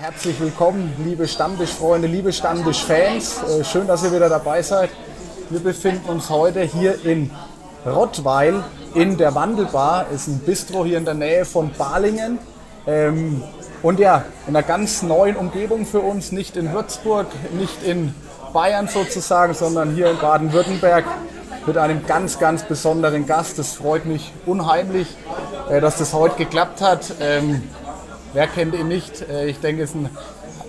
herzlich willkommen, liebe Stammtischfreunde, liebe Stammtischfans. Äh, schön, dass ihr wieder dabei seid. Wir befinden uns heute hier in Rottweil in der Wandelbar. Ist ein Bistro hier in der Nähe von Balingen. Ähm, und ja, in einer ganz neuen Umgebung für uns, nicht in Würzburg, nicht in Bayern sozusagen, sondern hier in Baden-Württemberg mit einem ganz, ganz besonderen Gast. Das freut mich unheimlich, äh, dass das heute geklappt hat. Wer kennt ihn nicht? Äh, ich denke, es ist ein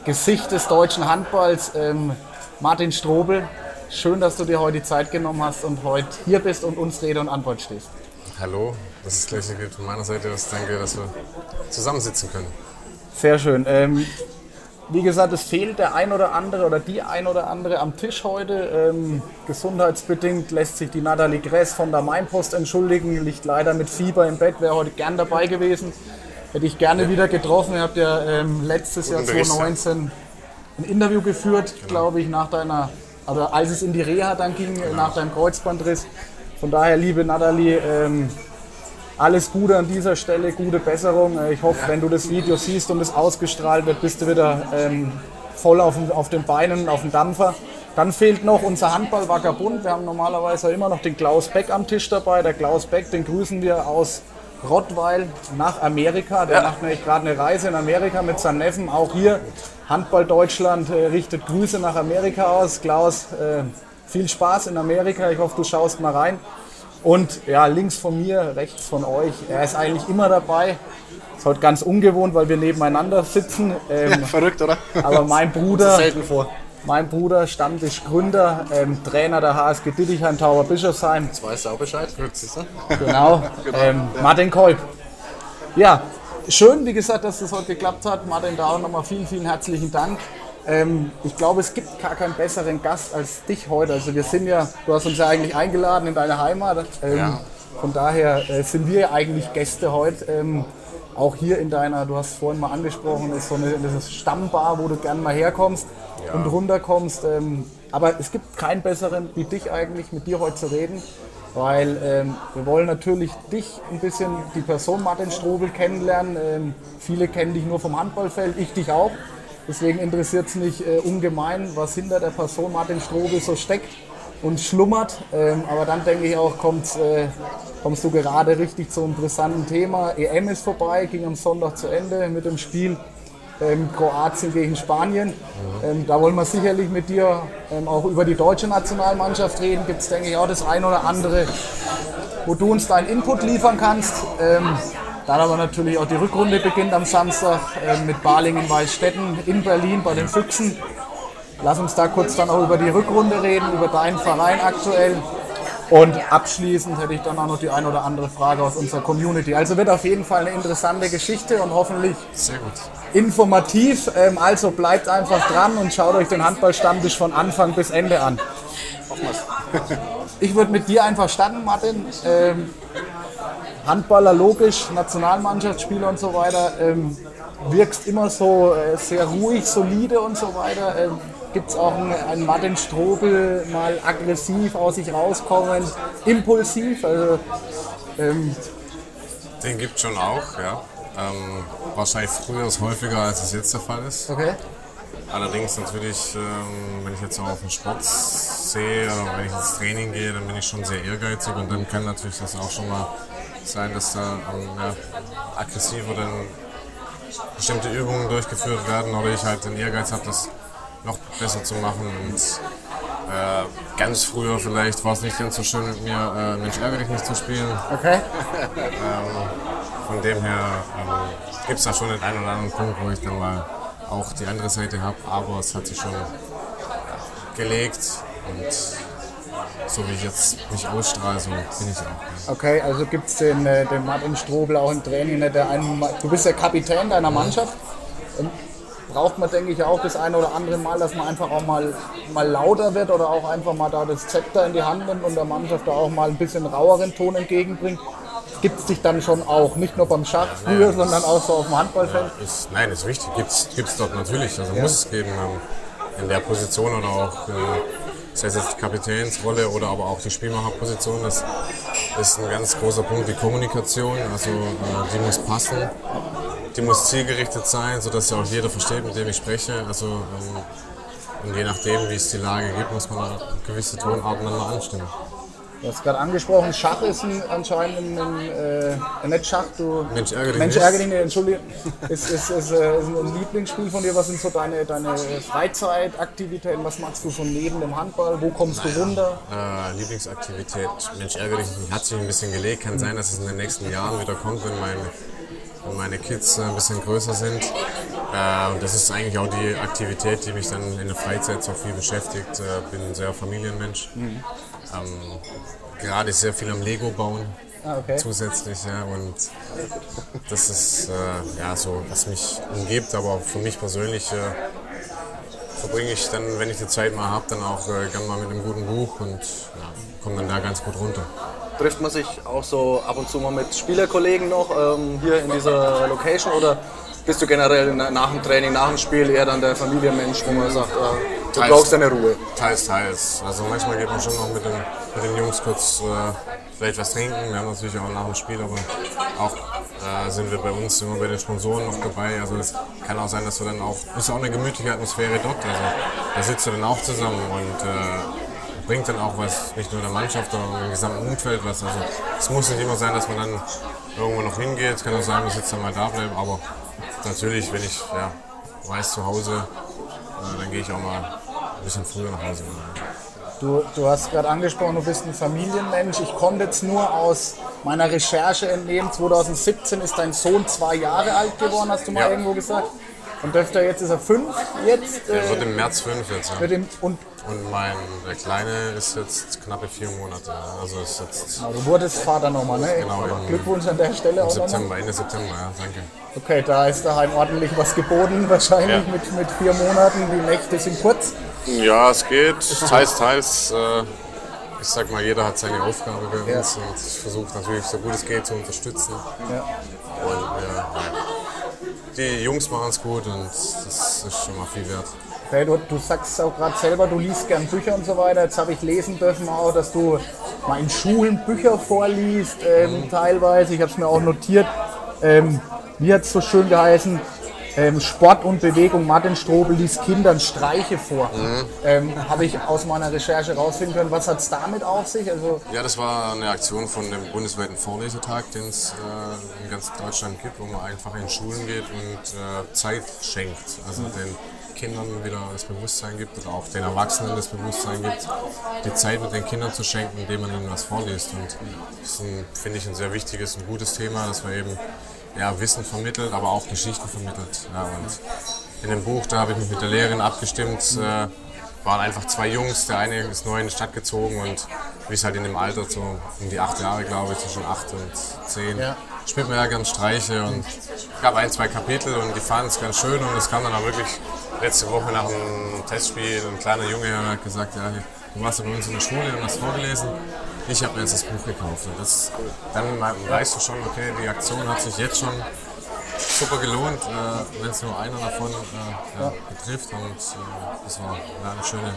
Gesicht des deutschen Handballs. Ähm, Martin Strobel, schön, dass du dir heute die Zeit genommen hast und heute hier bist und uns Rede und Antwort stehst. Hallo, das ist gleich gilt von meiner Seite. Ich denke, dass wir zusammensitzen können. Sehr schön. Ähm, wie gesagt, es fehlt der ein oder andere oder die ein oder andere am Tisch heute. Ähm, gesundheitsbedingt lässt sich die Nathalie Gress von der Mainpost entschuldigen, liegt leider mit Fieber im Bett, wäre heute gern dabei gewesen. Hätte ich gerne ja. wieder getroffen. Ihr habt ja ähm, letztes Guten Jahr 2019 ein Interview geführt, genau. glaube ich, nach deiner, also als es in die Reha dann ging, genau. nach deinem Kreuzbandriss. Von daher, liebe Nathalie, ähm, alles Gute an dieser Stelle, gute Besserung. Äh, ich hoffe, wenn du das Video siehst und es ausgestrahlt wird, bist du wieder ähm, voll auf, auf den Beinen, auf dem Dampfer. Dann fehlt noch unser Handball-Vagabund. Wir haben normalerweise immer noch den Klaus Beck am Tisch dabei. Der Klaus Beck, den grüßen wir aus Rottweil nach Amerika. Der ja. macht nämlich gerade eine Reise in Amerika mit seinem Neffen. Auch hier Handball Deutschland äh, richtet Grüße nach Amerika aus. Klaus, äh, viel Spaß in Amerika. Ich hoffe, du schaust mal rein. Und ja, links von mir, rechts von euch, er ist eigentlich immer dabei. Ist heute ganz ungewohnt, weil wir nebeneinander sitzen. Ähm, Verrückt, oder? Aber mein Bruder, selten vor. Mein Bruder, Stammtischgründer, ähm, Trainer der HSG Dittichheim, Tauber Bischofsheim. Jetzt weißt du auch Bescheid. Genau, genau. Ähm, Martin Kolb. Ja, schön, wie gesagt, dass das heute geklappt hat. Martin, da auch nochmal vielen, vielen herzlichen Dank. Ähm, ich glaube, es gibt gar keinen besseren Gast als dich heute. Also wir sind ja, du hast uns ja eigentlich eingeladen in deine Heimat. Ähm, ja. Von daher äh, sind wir ja eigentlich Gäste heute. Ähm, auch hier in deiner, du hast vorhin mal angesprochen, ist so eine, eine Stammbar, wo du gerne mal herkommst ja. und runterkommst. Ähm, aber es gibt keinen besseren wie dich eigentlich, mit dir heute zu reden. Weil ähm, wir wollen natürlich dich ein bisschen, die Person Martin Strobel kennenlernen. Ähm, viele kennen dich nur vom Handballfeld, ich dich auch. Deswegen interessiert es mich äh, ungemein, was hinter der Person Martin Strobel so steckt und schlummert. Ähm, aber dann denke ich auch, kommst, äh, kommst du gerade richtig zu einem interessanten Thema. EM ist vorbei, ging am Sonntag zu Ende mit dem Spiel ähm, Kroatien gegen Spanien. Mhm. Ähm, da wollen wir sicherlich mit dir ähm, auch über die deutsche Nationalmannschaft reden. Gibt es, denke ich, auch das ein oder andere, wo du uns deinen Input liefern kannst. Ähm, dann aber natürlich auch die Rückrunde beginnt am Samstag äh, mit Balingen-Weißstetten in Berlin bei den Füchsen. Lass uns da kurz dann auch über die Rückrunde reden, über deinen Verein aktuell. Und abschließend hätte ich dann auch noch die ein oder andere Frage aus unserer Community. Also wird auf jeden Fall eine interessante Geschichte und hoffentlich informativ. Ähm, also bleibt einfach dran und schaut euch den Handballstammtisch von Anfang bis Ende an. Ich würde mit dir einfach starten, Martin. Ähm, Handballer logisch, Nationalmannschaftsspieler und so weiter, ähm, wirkst immer so äh, sehr ruhig, solide und so weiter. Gibt es auch einen, einen Martin Strobel, mal aggressiv aus sich rauskommen, impulsiv? Also, ähm, Den gibt es schon auch, ja. Ähm, wahrscheinlich früher ist häufiger, als es jetzt der Fall ist. Okay. Allerdings natürlich, ähm, wenn ich jetzt auch auf den Sport sehe oder wenn ich ins Training gehe, dann bin ich schon sehr ehrgeizig und dann kann natürlich das auch schon mal sein, dass da ähm, aggressiver dann bestimmte Übungen durchgeführt werden oder ich halt den Ehrgeiz habe, das noch besser zu machen. Und äh, ganz früher vielleicht war es nicht ganz so schön mit mir, äh, Mensch ärgere dich nicht zu spielen. Okay. ähm, von dem her ähm, gibt es da schon den einen oder anderen Punkt, wo ich dann mal auch die andere Seite habe, aber es hat sich schon gelegt und so wie ich jetzt mich ausstrahle, so bin ich auch. Okay, also gibt es den, äh, den Martin Strobel auch im Training, ne, der einen, du bist der Kapitän deiner Mannschaft. Und braucht man, denke ich, auch das eine oder andere Mal, dass man einfach auch mal, mal lauter wird oder auch einfach mal da das Zepter in die Hand nimmt und der Mannschaft da auch mal ein bisschen raueren Ton entgegenbringt. Gibt es dich dann schon auch, nicht nur beim Schach früher, sondern auch so auf dem Handballfeld? Ja, ist, nein, ist richtig, gibt es dort natürlich, also ja. muss es geben ähm, in der Position oder auch äh, sei es jetzt die Kapitänsrolle oder aber auch die Spielmacherposition, das ist ein ganz großer Punkt, die Kommunikation, also äh, die muss passen. Die muss zielgerichtet sein, sodass ja auch jeder versteht, mit dem ich spreche. Also, ähm, und je nachdem, wie es die Lage gibt, muss man da gewisse Tonarten dann mal anstimmen. Du hast gerade angesprochen, Schach ist ein, anscheinend ein, ein äh, nicht Schach, du. Mensch, ärgere dich Mensch, ärgere dich nicht, Entschuldigung. Ist, ist, ist, äh, ist ein Lieblingsspiel von dir. Was sind so deine, deine Freizeitaktivitäten? Was machst du so neben dem Handball? Wo kommst du runter? Äh, Lieblingsaktivität, Mensch, ärgere dich hat sich ein bisschen gelegt. Kann sein, dass es in den nächsten Jahren wieder kommt, wenn, mein, wenn meine Kids äh, ein bisschen größer sind. Äh, und das ist eigentlich auch die Aktivität, die mich dann in der Freizeit so viel beschäftigt. Äh, bin ein sehr Familienmensch. Ähm, gerade sehr viel am Lego bauen. Ah, okay. Zusätzlich, ja, und das ist äh, ja so, was mich umgibt, aber auch für mich persönlich äh, verbringe ich dann, wenn ich die Zeit mal habe, dann auch äh, gern mal mit einem guten Buch und ja, komme dann da ganz gut runter. Trifft man sich auch so ab und zu mal mit Spielerkollegen noch ähm, hier in dieser Location oder bist du generell na- nach dem Training, nach dem Spiel eher dann der Familienmensch, wo man sagt, äh, du Teils. brauchst deine Ruhe? Teils, teils. Also manchmal geht man schon noch mit, dem, mit den Jungs kurz äh, vielleicht was trinken. Wir haben natürlich auch nach dem Spiel, aber auch äh, sind wir bei uns immer bei den Sponsoren noch dabei. Also es kann auch sein, dass wir dann auch, ist auch eine gemütliche Atmosphäre dort. Also da sitzt du dann auch zusammen und äh, bringt dann auch was, nicht nur der Mannschaft, sondern dem gesamten Umfeld was. Also es muss nicht immer sein, dass man dann irgendwo noch hingeht. Es kann auch sein, dass jetzt dann mal da bleiben, aber natürlich, wenn ich ja, weiß zu Hause, äh, dann gehe ich auch mal ein bisschen früher nach Hause. Du, du hast gerade angesprochen, du bist ein Familienmensch. Ich konnte jetzt nur aus meiner Recherche entnehmen, 2017 ist dein Sohn zwei Jahre alt geworden, hast du mal Ja. irgendwo gesagt. Und dürfte er jetzt ist er fünf jetzt. Der wird Äh, im März fünf jetzt. Ja. dem, und Und mein der Kleine ist jetzt knappe vier Monate. Also ist jetzt na, du wurdest Vater nochmal, ne? Genau, im- Glückwunsch an der Stelle im. September, Ende September, ja, danke. Okay, da ist daheim ordentlich was geboten, wahrscheinlich Ja. mit, mit vier Monaten. Die Nächte sind kurz. Ja, es geht. Teils, teils. Äh, ich sag mal, jeder hat seine Aufgabe bei Ja. uns und ich versuche natürlich so gut es geht zu unterstützen. Ja. Und ja, die Jungs machen es gut und das ist schon mal viel wert. Okay, du, du sagst auch gerade selber, du liest gern Bücher und so weiter. Jetzt habe ich lesen dürfen auch, dass du mal in Schulen Bücher vorliest, ähm, teilweise. Ich habe es mir auch notiert. Ähm, wie hat es so schön geheißen? Ähm, Sport und Bewegung. Martin Strobel liest Kindern Streiche vor. Ähm, habe ich aus meiner Recherche rausfinden können. Was hat es damit auf sich? Also, Ja, das war eine Aktion von dem bundesweiten Vorlesetag, den es äh, in ganz Deutschland gibt, wo man einfach in Schulen geht und äh, Zeit schenkt. Also den Kindern wieder das Bewusstsein gibt oder auch den Erwachsenen das Bewusstsein gibt, die Zeit mit den Kindern zu schenken, indem man ihnen was vorliest. Und das ist, finde ich, ein sehr wichtiges und gutes Thema, dass man eben ja, Wissen vermittelt, aber auch Geschichten vermittelt. Ja, und in dem Buch, da habe ich mich mit der Lehrerin abgestimmt, äh, waren einfach zwei Jungs. Der eine ist neu in die Stadt gezogen und wie es halt in dem Alter, so um die acht Jahre, glaube ich, zwischen acht und zehn, Ja. spielt man ja ganz Streiche. Und es gab ein, zwei Kapitel und die fanden es ganz schön. Und es kam dann auch wirklich letzte Woche nach dem Testspiel ein kleiner Junge hat gesagt, ja, du warst ja bei uns in der Schule und hast vorgelesen. Ich habe mir jetzt das Buch gekauft. Und das, dann weißt du schon, okay, die Aktion hat sich jetzt schon super gelohnt, äh, wenn es nur einer davon äh, ja, betrifft. Und äh, das war ja, eine schöne,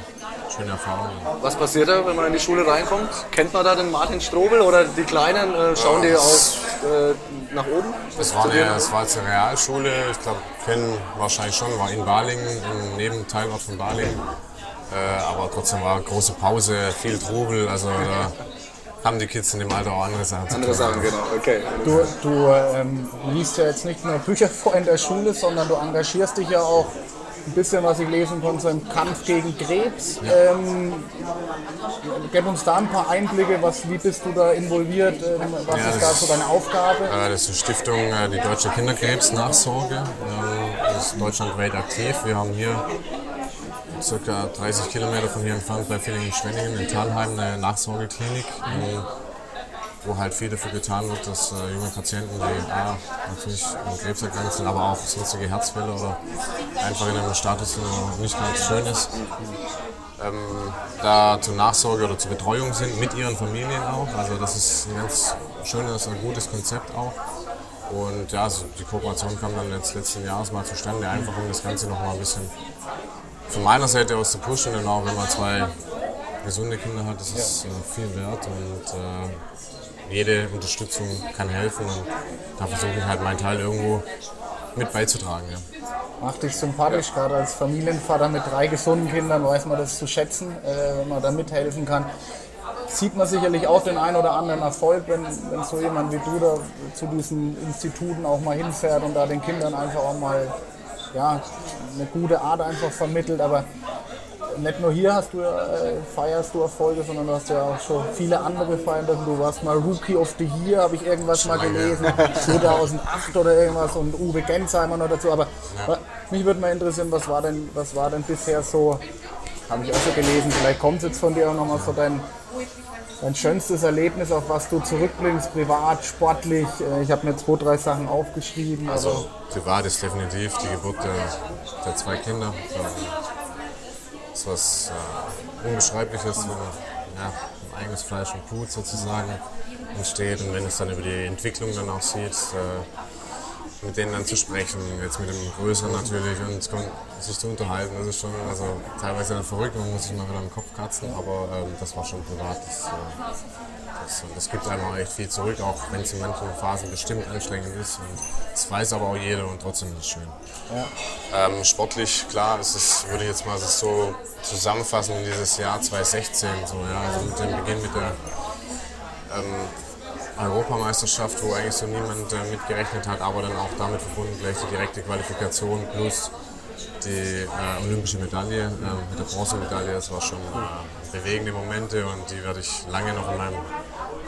schöne Erfahrung. Was passiert da, wenn man in die Schule reinkommt? Kennt man da den Martin Strobel oder die Kleinen? Äh, schauen die auch äh, nach oben? Das war, eine, das war jetzt eine Realschule, ich glaube, kennen wahrscheinlich schon, war in Balingen, im Nebenteilort von Balingen. Äh, aber trotzdem war große Pause, viel Trubel, also haben die Kids in dem Alter auch andere Sachen zu Andere tun. Sachen, genau. Okay. du du ähm, liest ja jetzt nicht nur Bücher vor in der Schule, sondern du engagierst dich ja auch ein bisschen, was ich lesen konnte, so im Kampf gegen Krebs. Ähm, gib uns da ein paar Einblicke, was, wie bist du da involviert, ähm, was Ja, ist das da ist- so deine Aufgabe? Äh, Das ist die Stiftung äh, die Deutsche Kinderkrebsnachsorge. Ähm, Das ist deutschlandweit aktiv. Wir haben hier circa 30 Kilometer von hier entfernt bei Villingen-Schwenningen in Thalheim eine Nachsorgeklinik, ähm, wo halt viel dafür getan wird, dass äh, junge Patienten, die A, natürlich an Krebs erkrankt sind, aber auch sonstige Herzfälle oder einfach in einem Status, der nicht ganz schön ist, ähm, da zur Nachsorge oder zur Betreuung sind, mit ihren Familien auch. Also das ist ein ganz schönes und gutes Konzept auch. Und ja, also die Kooperation kam dann jetzt letzten Jahres mal zustande, einfach um das Ganze noch mal ein bisschen von meiner Seite aus zu pushen. Und auch wenn man zwei gesunde Kinder hat, das ist äh, viel wert und äh, jede Unterstützung kann helfen. Und da versuche ich halt meinen Teil irgendwo mit beizutragen. Ja. Macht dich sympathisch, gerade als Familienvater mit drei gesunden Kindern weiß man das zu schätzen, äh, wenn man da mithelfen kann. Sieht man sicherlich auch den einen oder anderen Erfolg, wenn, wenn so jemand wie du da zu diesen Instituten auch mal hinfährt und da den Kindern einfach auch mal ja, eine gute Art einfach vermittelt. Aber nicht nur hier hast du, äh, feierst du Erfolge, sondern du hast ja auch schon viele andere feiern dürfen. Du warst mal Rookie of the Year, habe ich irgendwas mal gelesen, 2008 oder irgendwas und Uwe Gensheimer noch dazu. Aber ja. mich würde mal interessieren, was war denn, was war denn bisher so, habe ich auch schon gelesen, vielleicht kommt es jetzt von dir auch nochmal so dein, dein schönstes Erlebnis, auf was du zurückblickst, privat, sportlich. Äh, ich habe mir zwei, drei Sachen aufgeschrieben. Also privat ist definitiv die Geburt der, der zwei Kinder ist was äh, Unbeschreibliches, wenn ja, ein eigenes Fleisch und Blut sozusagen entsteht und wenn es dann über die Entwicklung dann auch sieht, äh, mit denen dann zu sprechen, jetzt mit dem Größeren natürlich und sich zu unterhalten, das ist schon also, teilweise dann verrückt, man muss sich mal wieder im Kopf kratzen, aber ähm, das war schon privat. Das, äh, das, das gibt einem auch echt viel zurück, auch wenn es in manchen Phasen bestimmt anstrengend ist. Und das weiß aber auch jeder und trotzdem ist es schön. Ja. Ähm, sportlich, klar, es ist, würde ich jetzt mal so zusammenfassen in dieses Jahr 2016, so, ja, also mit dem Beginn mit der ähm, Europameisterschaft, wo eigentlich so niemand äh, mitgerechnet hat, aber dann auch damit verbunden gleich die direkte Qualifikation plus die äh, olympische Medaille äh, mit der Bronzemedaille. Das war schon äh, bewegende Momente und die werde ich lange noch in meinem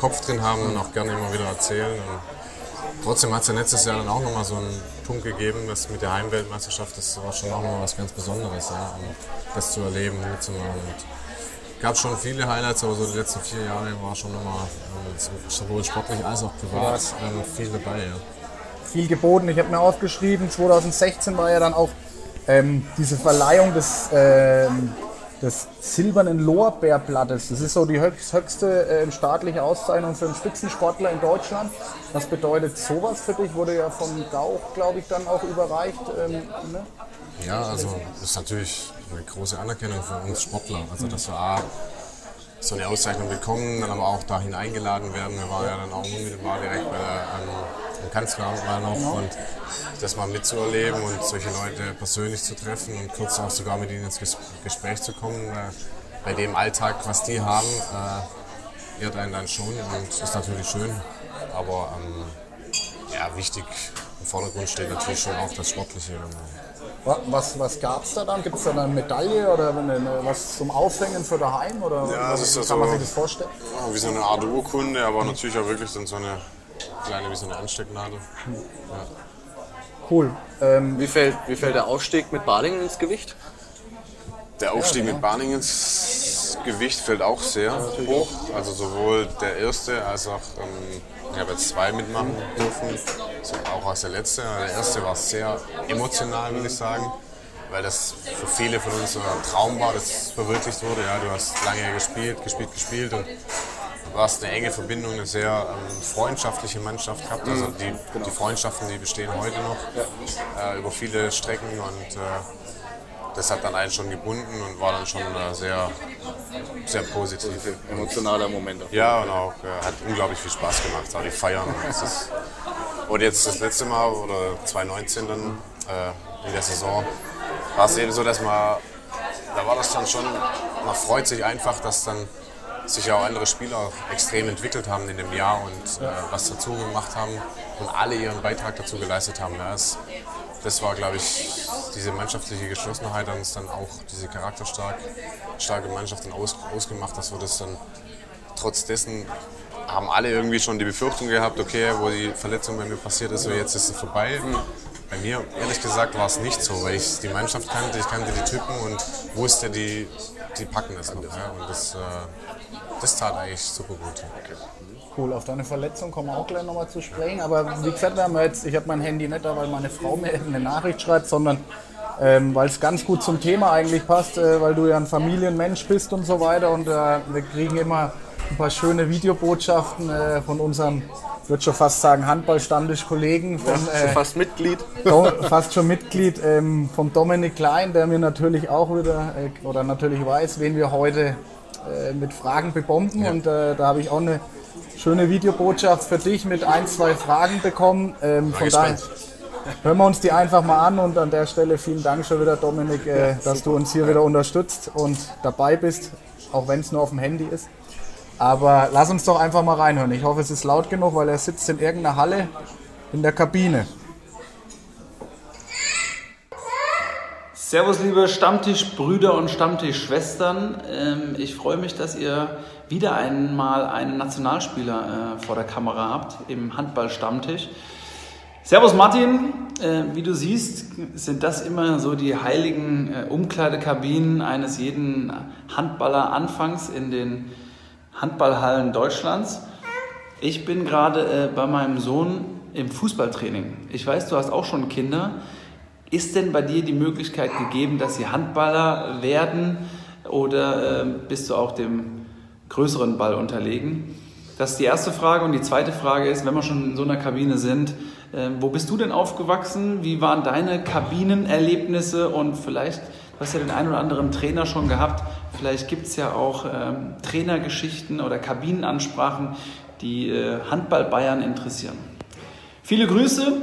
Kopf drin haben und auch gerne immer wieder erzählen. Und trotzdem hat es ja letztes Jahr dann auch nochmal so einen Punkt gegeben, das mit der Heimweltmeisterschaft, das war schon auch nochmal was ganz Besonderes, ja, das zu erleben, mitzumachen. Es gab schon viele Highlights, aber so die letzten vier Jahre war schon nochmal äh, sowohl sportlich als auch privat ähm, viel dabei. Ja. Viel geboten. Ich habe mir aufgeschrieben, 2016 war ja dann auch ähm, diese Verleihung des, ähm, des silbernen Lorbeerblattes. Das ist so die höchste äh, staatliche Auszeichnung für einen Spitzensportler in Deutschland. Was bedeutet sowas für dich? Wurde ja vom Gauch, glaube ich, dann auch überreicht. Ähm, ne? Ja, also ist natürlich eine große Anerkennung für uns Sportler. Also dass wir A, so eine Auszeichnung bekommen, dann aber auch dahin eingeladen werden. Wir waren ja dann auch unmittelbar direkt bei der ähm, Kanzleramt mal noch und das mal mitzuerleben und solche Leute persönlich zu treffen und kurz auch sogar mit ihnen ins Gespräch zu kommen. Äh, bei dem Alltag, was die haben, äh, ehrt einen dann schon und ist natürlich schön. Aber ähm, ja, wichtig im Vordergrund steht natürlich schon auch das Sportliche. Was, was gab es da dann? Gibt es da eine Medaille oder eine, was zum Aufhängen für daheim? Oder ja, das ist wie kann so, man sich das vorstellen? Wie so eine Art Urkunde, aber natürlich auch wirklich so eine kleine wie so eine Anstecknadel. Ja. Cool. Ähm, wie, fällt, wie fällt der Aufstieg mit Badingen ins Gewicht? Der Aufstieg ja, mit Badingen ins Gewicht fällt auch sehr hoch. Also sowohl der erste als auch, ähm, ich habe jetzt zwei mitmachen dürfen, auch als der letzte. Der erste war sehr emotional, würde ich sagen, weil das für viele von uns so ein Traum war, das verwirklicht wurde. Ja, du hast lange gespielt, gespielt, gespielt und du hast eine enge Verbindung, eine sehr ähm, freundschaftliche Mannschaft gehabt. Also die, genau. die Freundschaften, die bestehen heute noch ja. äh, über viele Strecken und äh, das hat dann einen schon gebunden und war dann schon äh, sehr, sehr positiv. positiv. Emotionaler Moment. Ja, und auch äh, hat unglaublich viel Spaß gemacht, auch die Feiern. und, und jetzt das letzte Mal, oder 2019 dann äh, in der Saison, war es eben so, dass man, da war das dann schon, man freut sich einfach, dass dann sich ja auch andere Spieler extrem entwickelt haben in dem Jahr und äh, was dazu gemacht haben und alle ihren Beitrag dazu geleistet haben. Ja, das, das war, glaube ich, diese mannschaftliche Geschlossenheit und dann auch diese charakterstarke Mannschaft dann aus, ausgemacht, dass wir das dann trotz dessen haben alle irgendwie schon die Befürchtung gehabt, okay, wo die Verletzung bei mir passiert ist, so jetzt ist es vorbei. Bei mir, ehrlich gesagt, war es nicht so, weil ich die Mannschaft kannte, ich kannte die Typen und wusste, die, die packen das noch. Ja. Und das, äh, das tat eigentlich super gut. Okay. Cool, auf deine Verletzung kommen wir auch gleich nochmal zu sprechen. Aber wie gesagt, wir haben jetzt, ich habe mein Handy nicht da, weil meine Frau mir eine Nachricht schreibt, sondern ähm, weil es ganz gut zum Thema eigentlich passt, äh, weil du ja ein Familienmensch bist und so weiter. Und äh, wir kriegen immer ein paar schöne Videobotschaften äh, von unserem ich würde schon fast sagen, Handballstammtisch-Kollegen. Ja, schon äh, fast Mitglied. fast schon Mitglied ähm, vom Dominik Klein, der mir natürlich auch wieder, äh, oder natürlich weiß, wen wir heute äh, mit Fragen bebomben. Ja. Und da habe ich auch eine schöne Videobotschaft für dich mit ein, zwei Fragen bekommen. Ähm, von daher, hören wir uns die einfach mal an und an der Stelle vielen Dank schon wieder, Dominik, äh, dass du uns hier wieder unterstützt und dabei bist, auch wenn es nur auf dem Handy ist. Aber lass uns doch einfach mal reinhören. Ich hoffe, es ist laut genug, weil er sitzt in irgendeiner Halle in der Kabine. Servus, liebe Stammtischbrüder und Stammtischschwestern. Ähm, ich freue mich, dass ihr wieder einmal einen Nationalspieler äh, vor der Kamera habt im Handball-Stammtisch. Servus Martin, äh, wie du siehst, sind das immer so die heiligen äh, Umkleidekabinen eines jeden Handballer anfangs in den Handballhallen Deutschlands. Ich bin gerade bei meinem Sohn im Fußballtraining. Ich weiß, du hast auch schon Kinder. Ist denn bei dir die Möglichkeit gegeben, dass sie Handballer werden oder äh, bist du auch dem größeren Ball unterlegen? Das ist die erste Frage. Und die zweite Frage ist, wenn wir schon in so einer Kabine sind, äh, wo bist du denn aufgewachsen? Wie waren deine Kabinenerlebnisse? Und vielleicht, du hast ja den einen oder anderen Trainer schon gehabt, vielleicht gibt es ja auch ähm, Trainergeschichten oder Kabinenansprachen, die äh, Handball Bayern interessieren. Viele Grüße,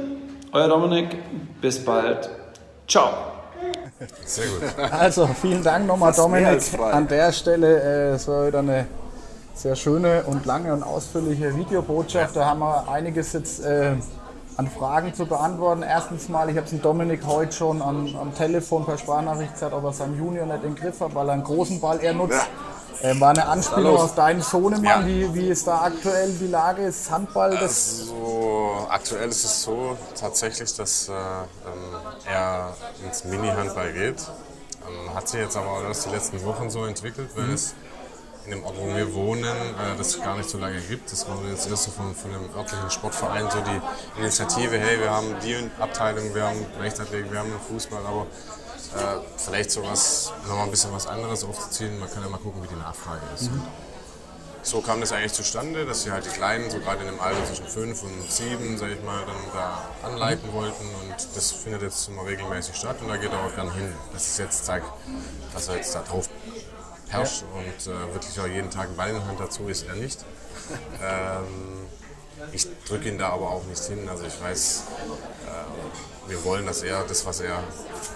euer Dominik, bis bald. Ciao. Sehr gut. Also vielen Dank nochmal, Dominik. An der Stelle, äh, es war wieder eine sehr schöne und lange und ausführliche Videobotschaft. Da haben wir einiges jetzt äh, an Fragen zu beantworten. Erstens mal, ich habe es Dominik heute schon am, am Telefon per Sprachnachricht gesagt, ob er seinen Junior nicht in den Griff hat, weil er einen großen Ball eher nutzt. Ja. Ähm, war eine Anspielung auf deinen Sohnemann. Ja. Wie, wie ist da aktuell die Lage? Ist Handball das? Also, aktuell ist es so tatsächlich, dass äh, ähm, er ins Mini-Handball geht. Ähm, hat sich jetzt aber auch erst die letzten Wochen so entwickelt, weil mhm. es in dem Ort, wo wir wohnen, äh, das gar nicht so lange gibt. Das war jetzt erst so von, von dem örtlichen Sportverein so die Initiative, hey, wir haben die Abteilung, wir haben Leichtathletik, wir haben Fußball, aber äh, vielleicht sowas, nochmal ein bisschen was anderes aufzuziehen. Man kann ja mal gucken, wie die Nachfrage ist. Mhm. So kam das eigentlich zustande, dass sie halt die Kleinen, so gerade in dem Alter zwischen fünf und sieben, sag ich mal, dann da anleiten wollten und das findet jetzt immer regelmäßig statt und da geht er auch gern hin. Das ist jetzt zeigt, dass er jetzt da drauf herrscht und äh, wirklich auch jeden Tag einen Ball in der Hand dazu ist er nicht. ähm, ich drücke ihn da aber auch nicht hin. Also ich weiß, äh, wir wollen, dass er das, was er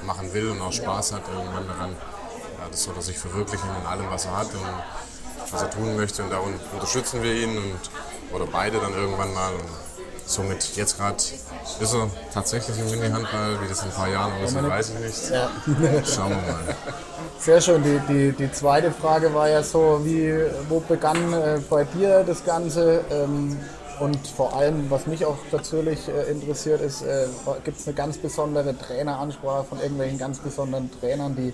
machen will und auch Spaß hat irgendwann daran, ja, das soll er sich verwirklichen in allem, was er hat und was er tun möchte. Und da unterstützen wir ihn und, oder beide dann irgendwann mal. Und somit jetzt gerade ist er tatsächlich im Mini-Handball. Wie das in ein paar Jahren aussieht, weiß ich nicht. Ja. Schauen wir mal. Sehr schön. Die, die, die zweite Frage war ja so, wie, wo begann äh, bei dir das Ganze? Ähm, und vor allem, was mich auch natürlich äh, interessiert, ist, äh, gibt es eine ganz besondere Traineransprache von irgendwelchen ganz besonderen Trainern, die,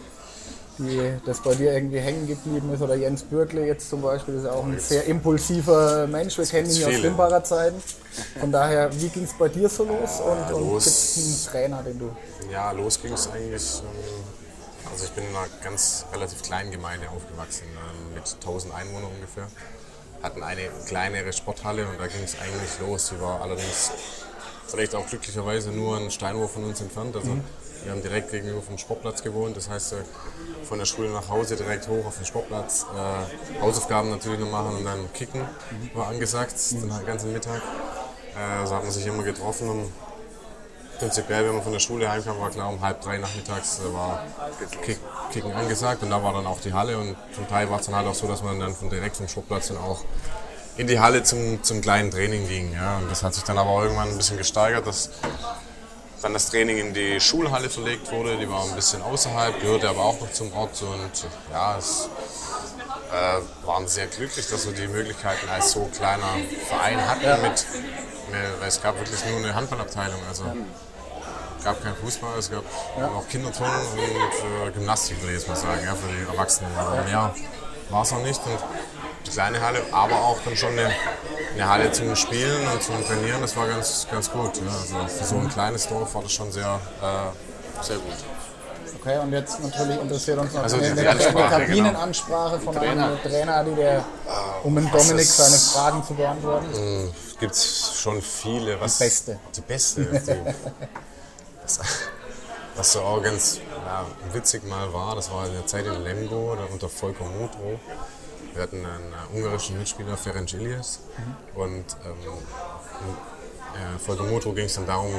die das bei dir irgendwie hängen geblieben ist? Oder Jens Bürgle jetzt zum Beispiel, ist auch ein sehr impulsiver Mensch. Wir kennen ihn ja aus Limbacher Zeiten. Von daher, wie ging es bei dir so los? Und, und gibt es einen Trainer, den du. Ja, los ging es eigentlich. Ähm, also, ich bin in einer ganz relativ kleinen Gemeinde aufgewachsen, ähm, mit 1000 Einwohnern ungefähr hatten eine kleinere Sporthalle und da ging es eigentlich los. Die war allerdings vielleicht auch glücklicherweise nur ein Steinwurf von uns entfernt. Also mhm. Wir haben direkt gegenüber vom Sportplatz gewohnt. Das heißt, äh, von der Schule nach Hause direkt hoch auf den Sportplatz. Äh, Hausaufgaben natürlich noch machen und dann kicken mhm. war angesagt, den ganzen Mittag. Äh, so hat man sich immer getroffen und prinzipiell, wenn man von der Schule heimkam, war klar, um halb drei nachmittags war Kick, Kicken angesagt und da war dann auch die Halle und zum Teil war es dann halt auch so, dass man dann von direkt vom Sportplatz dann auch in die Halle zum, zum kleinen Training ging. Ja. Und das hat sich dann aber irgendwann ein bisschen gesteigert, dass dann das Training in die Schulhalle verlegt wurde. Die war ein bisschen außerhalb, gehörte aber auch noch zum Ort. Und ja, es äh, waren sehr glücklich, dass wir die Möglichkeiten als so kleiner Verein hatten. Ja. Mit, weil es gab wirklich nur eine Handballabteilung. Also gab kein Fußball, es gab ja. auch Kinderturnen und äh, Gymnastik, würde ich jetzt mal sagen, ja, für die Erwachsenen. Aber mehr war es noch nicht. Und kleine Halle, aber auch dann schon eine, eine, Halle zum Spielen und zum Trainieren, das war ganz, ganz gut. Ja. Also für so ein kleines Dorf war das schon sehr, äh, sehr gut. Okay, und jetzt natürlich interessiert uns noch also eine, eine, eine Kabinenansprache genau. von Trainer. einem Trainer, die der, um dem Dominik seine Fragen zu beantworten. Hm, Gibt es schon viele. Was, die beste. Die beste. Die, das, was so auch ganz ja, witzig mal war, das war in der Zeit in Lemgo unter Volker Mutro. Wir hatten einen äh, ungarischen Mitspieler, Ferenc Ilias. Mhm. Und ähm, äh, Volker Mutro ging es dann darum,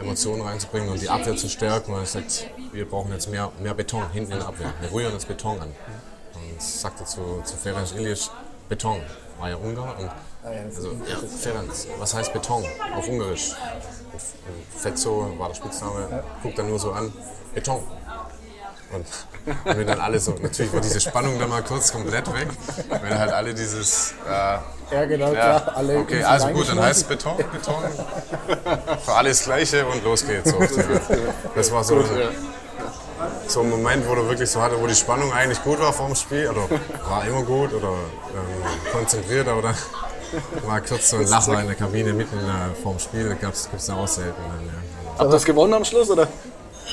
Emotionen reinzubringen und die Abwehr zu stärken. Und er sagt, wir brauchen jetzt mehr, mehr Beton hinten in der Abwehr. Wir rühren das Beton an. Und sagte zu, zu Ferenc Ilic, Beton. War ja Ungar. Und also, ja, Ferenc, was heißt Beton auf Ungarisch? Und Fetzo war der Spitzname, guckt dann nur so an, Beton. Und wir dann alle so, natürlich war diese Spannung dann mal kurz komplett weg, weil halt alle dieses, äh, Ja, genau, ja, klar. Alle okay, also gut, dann heißt es Beton, Beton, für alles Gleiche und los geht's. So. Das war so ein, so ein Moment, wo du wirklich so hatte, wo die Spannung eigentlich gut war vorm Spiel, oder war immer gut oder ähm, konzentriert, aber dann war kurz so ein Lacher in der Kabine mitten äh, vorm Spiel, gibt's da auch selten. Dann, ja. Habt ihr das gewonnen am Schluss oder?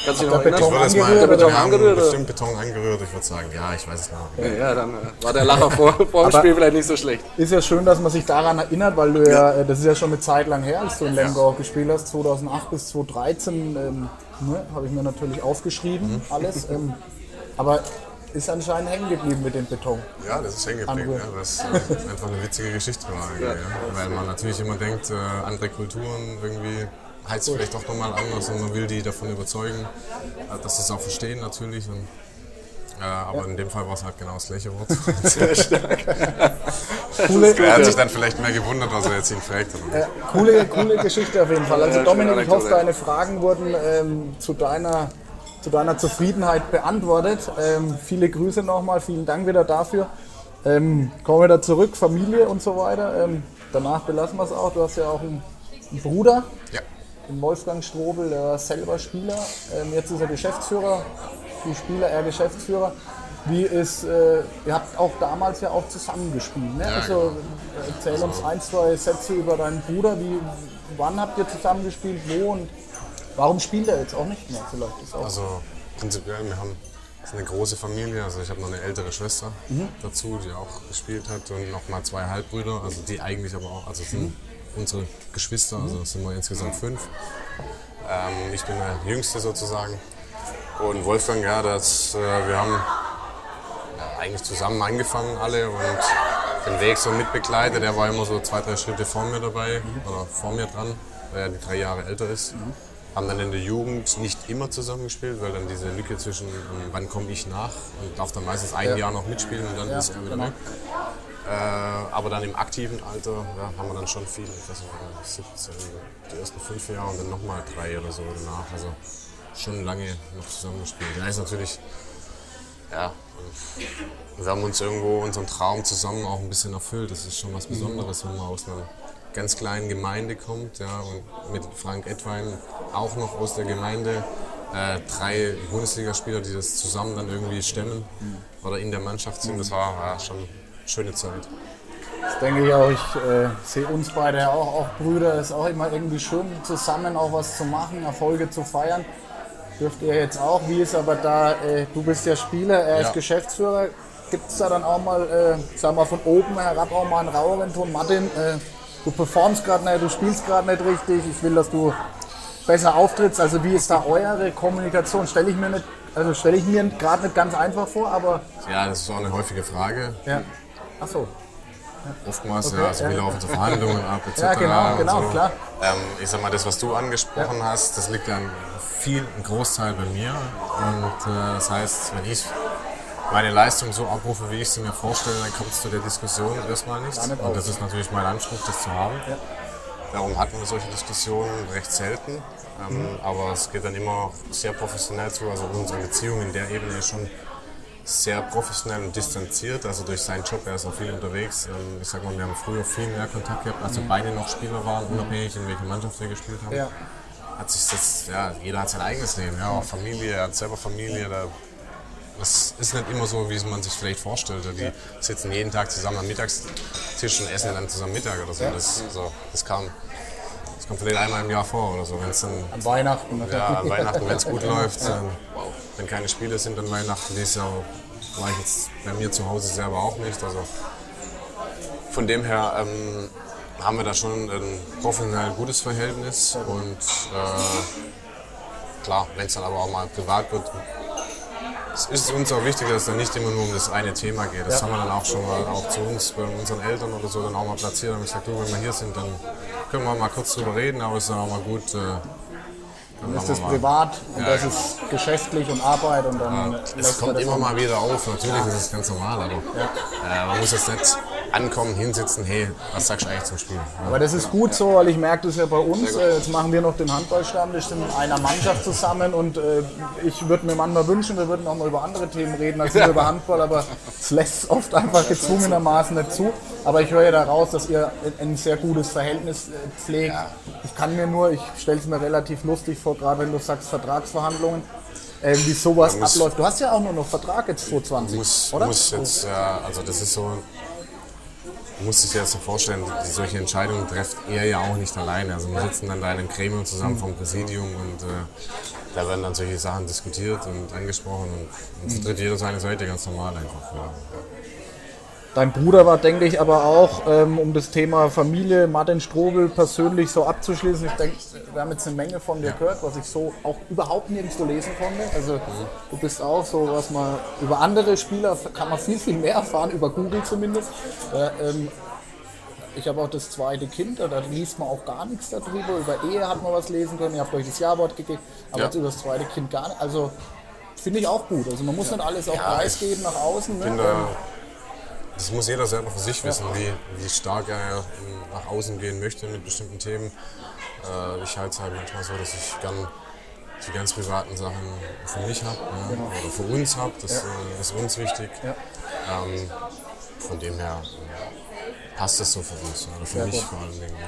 Kannst du dich noch der erinnern? Beton es mal, wir haben Angerührt bestimmt Beton angerührt, ich würde sagen, ja, ich weiß es nicht. Ja, dann äh, war der Lacher vor, vor dem Spiel vielleicht nicht so schlecht. Ist ja schön, dass man sich daran erinnert, weil du ja, äh, das ist ja schon eine Zeit lang her, als du in Lemgo auch gespielt hast, 2008 bis 2013, ähm, ne, habe ich mir natürlich aufgeschrieben, alles. Ähm, aber ist anscheinend hängen geblieben mit dem Beton. Ja, das ist hängen geblieben, ja, Anrühren. was äh, einfach eine witzige Geschichte war. irgendwie, Ja. Weil man natürlich immer denkt, äh, andere Kulturen irgendwie heizt vielleicht doch nochmal anders und man will die davon überzeugen, äh, dass sie es auch verstehen natürlich. Und, äh, aber in dem Fall war es halt genau das gleiche Wort. Coole, er hat sich dann vielleicht mehr gewundert, was er jetzt ihn fragt. Äh, coole, coole Geschichte auf jeden Fall. Also Ja, Dominik, ich hoffe, deine Fragen wurden ähm, zu, deiner, zu deiner Zufriedenheit beantwortet. Ähm, viele Grüße nochmal, vielen Dank wieder dafür. Ähm, kommen wir da zurück, Familie und so weiter. Ähm, danach belassen wir es auch. Du hast ja auch einen, einen Bruder, Ja. Den Wolfgang Strobel, der war selber Spieler. Ähm, jetzt ist er Geschäftsführer, du Spieler, er Geschäftsführer. Wie ist, äh, ihr habt auch damals ja auch zusammengespielt, ne? Ja, also genau. erzähl uns ein, zwei Sätze über deinen Bruder. Wie, wann habt ihr zusammengespielt, wo und warum spielt er jetzt auch nicht mehr? Vielleicht Also prinzipiell, wir haben das ist eine große Familie. Also ich habe noch eine ältere Schwester dazu, die auch gespielt hat und noch mal zwei Halbbrüder, also die eigentlich aber auch, also sind unsere Geschwister, also sind wir insgesamt fünf. Ähm, ich bin der Jüngste sozusagen. Und Wolfgang, ja, das, äh, wir haben ja, eigentlich zusammen angefangen alle und den Weg so mitbegleitet. Er war immer so zwei, drei Schritte vor mir dabei oder vor mir dran, weil er die drei Jahre älter ist. Haben dann in der Jugend nicht immer zusammengespielt, weil dann diese Lücke zwischen ähm, wann komme ich nach und darf dann meistens ein Jahr noch mitspielen und dann ist er wieder weg. Äh, aber dann im aktiven Alter ja, haben wir dann schon viel, ich weiß nicht, 17, die ersten fünf Jahre und dann nochmal drei oder so danach. Also schon lange noch zusammengespielt. Ja, ist natürlich, ja, wir haben uns irgendwo unseren Traum zusammen auch ein bisschen erfüllt. Das ist schon was Besonderes, wenn man aus einer ganz kleinen Gemeinde kommt ja, und mit Frank Edwein auch noch aus der Gemeinde äh, drei Bundesligaspieler, die das zusammen dann irgendwie stemmen oder in der Mannschaft sind. Das war ja, schon schöne Zeit. Das denke ich auch. Ich äh, sehe uns beide auch, auch Brüder. Ist auch immer irgendwie schön, zusammen auch was zu machen, Erfolge zu feiern. Dürft ihr jetzt auch. Wie ist aber da, äh, du bist ja Spieler, er ist Ja. Geschäftsführer. Gibt es da dann auch mal, äh, sag mal, von oben herab auch mal einen raueren Ton? Martin, äh, du performst gerade nicht, du spielst gerade nicht richtig. Ich will, dass du besser auftrittst. Also wie ist da eure Kommunikation? Stelle ich mir nicht, also stelle ich mir gerade nicht ganz einfach vor, aber Ja, das ist auch eine häufige Frage. ja. Ach so. Oftmals, Okay, ja, also ja. wie laufen so Verhandlungen ab, etc. Ja, genau, genau, so. klar. Ähm, ich sag mal, das, was du angesprochen hast, das liegt dann viel, ein Großteil bei mir. Und äh, das heißt, wenn ich meine Leistung so abrufe, wie ich sie mir vorstelle, dann kommt es zu der Diskussion erstmal nicht. nicht Und das ist natürlich mein Anspruch, das zu haben. Darum hatten wir solche Diskussionen recht selten. Ähm, aber es geht dann immer sehr professionell zu. Also unsere Beziehung in der Ebene ist schon sehr professionell und distanziert, also durch seinen Job, er ist auch viel unterwegs. Ähm, Ich sag mal, wir haben früher viel mehr Kontakt gehabt, als wir beide noch Spieler waren, unabhängig in welcher Mannschaft wir gespielt haben. Ja. Hat sich das, ja, jeder hat sein eigenes Leben, ja, auch Familie, er hat selber Familie, da, das ist nicht immer so, wie man sich vielleicht vorstellt. Die sitzen jeden Tag zusammen am Mittagstisch und essen dann zusammen Mittag oder so. Das, so, das kam, das kommt vielleicht einmal im Jahr vor oder so, wenn es dann An Weihnachten. ja, an Weihnachten, wenn es gut läuft. Ähm, wenn keine Spiele sind an Weihnachten, dieses Jahr war ich jetzt bei mir zu Hause selber auch nicht. Also von dem her ähm, haben wir da schon ein professionell gutes Verhältnis. Und äh, klar, wenn es dann aber auch mal privat wird, es ist uns auch wichtig, dass es dann nicht immer nur um das eine Thema geht. Das haben wir dann auch schon mal auch zu uns, bei unseren Eltern oder so, dann auch mal platziert. Haben gesagt, du, wenn wir hier sind, dann können wir mal kurz drüber reden, aber es ist dann auch mal gut, äh, Dann ist das privat und Ja, das ja. ist geschäftlich und Arbeit und dann Es lässt man kommt immer mal wieder auf, natürlich ist es ganz normal, aber äh, man muss jetzt nicht ankommen, hinsitzen, hey, was sagst du eigentlich zum Spiel? Ja. Aber das ist gut so, weil ich merke das ja bei uns. Äh, jetzt machen wir noch den Handballstammtisch, in einer Mannschaft zusammen und äh, ich würde mir manchmal wünschen, wir würden auch mal über andere Themen reden als nur über Handball, aber es lässt oft einfach gezwungenermaßen nicht zu. Aber ich höre ja daraus, dass ihr ein ein sehr gutes Verhältnis äh, pflegt. Ich kann mir nur, ich stelle es mir relativ lustig vor, gerade wenn du sagst Vertragsverhandlungen, äh, wie sowas muss- abläuft. Du hast ja auch nur noch Vertrag jetzt 2020, muss, oder? muss jetzt, ja, also das ist so, du musst dich so vorstellen, solche Entscheidungen trifft er ja auch nicht alleine. Also wir sitzen dann da in einem Gremium zusammen vom Präsidium und äh, da werden dann solche Sachen diskutiert und angesprochen und, und vertritt jeder seine Seite ganz normal einfach. Ja. Dein Bruder war, denke ich, aber auch, ähm, um das Thema Familie, Martin Strobel persönlich so abzuschließen. Ich denke, wir haben jetzt eine Menge von dir gehört, was ich so auch überhaupt nirgendwo lesen konnte. Also du bist auch so, was man über andere Spieler kann man viel, viel mehr erfahren, über Google zumindest. Äh, ähm, ich habe auch das zweite Kind, da liest man auch gar nichts darüber. Über Ehe hat man was lesen können, ihr habt euch das Jawort gegeben, aber Ja. jetzt über das zweite Kind gar nicht. Also finde ich auch gut. Also man muss nicht alles auch preisgeben nach außen. Ne? Das muss jeder selber für sich wissen, wie, wie stark er nach außen gehen möchte mit bestimmten Themen. Äh, ich halte es halt manchmal so, dass ich gern die ganz privaten Sachen für mich habe ja, oder für uns habe. Das äh, ist uns wichtig. Ähm, von dem her äh, passt das so für uns, oder für mich vor allen Dingen. ja.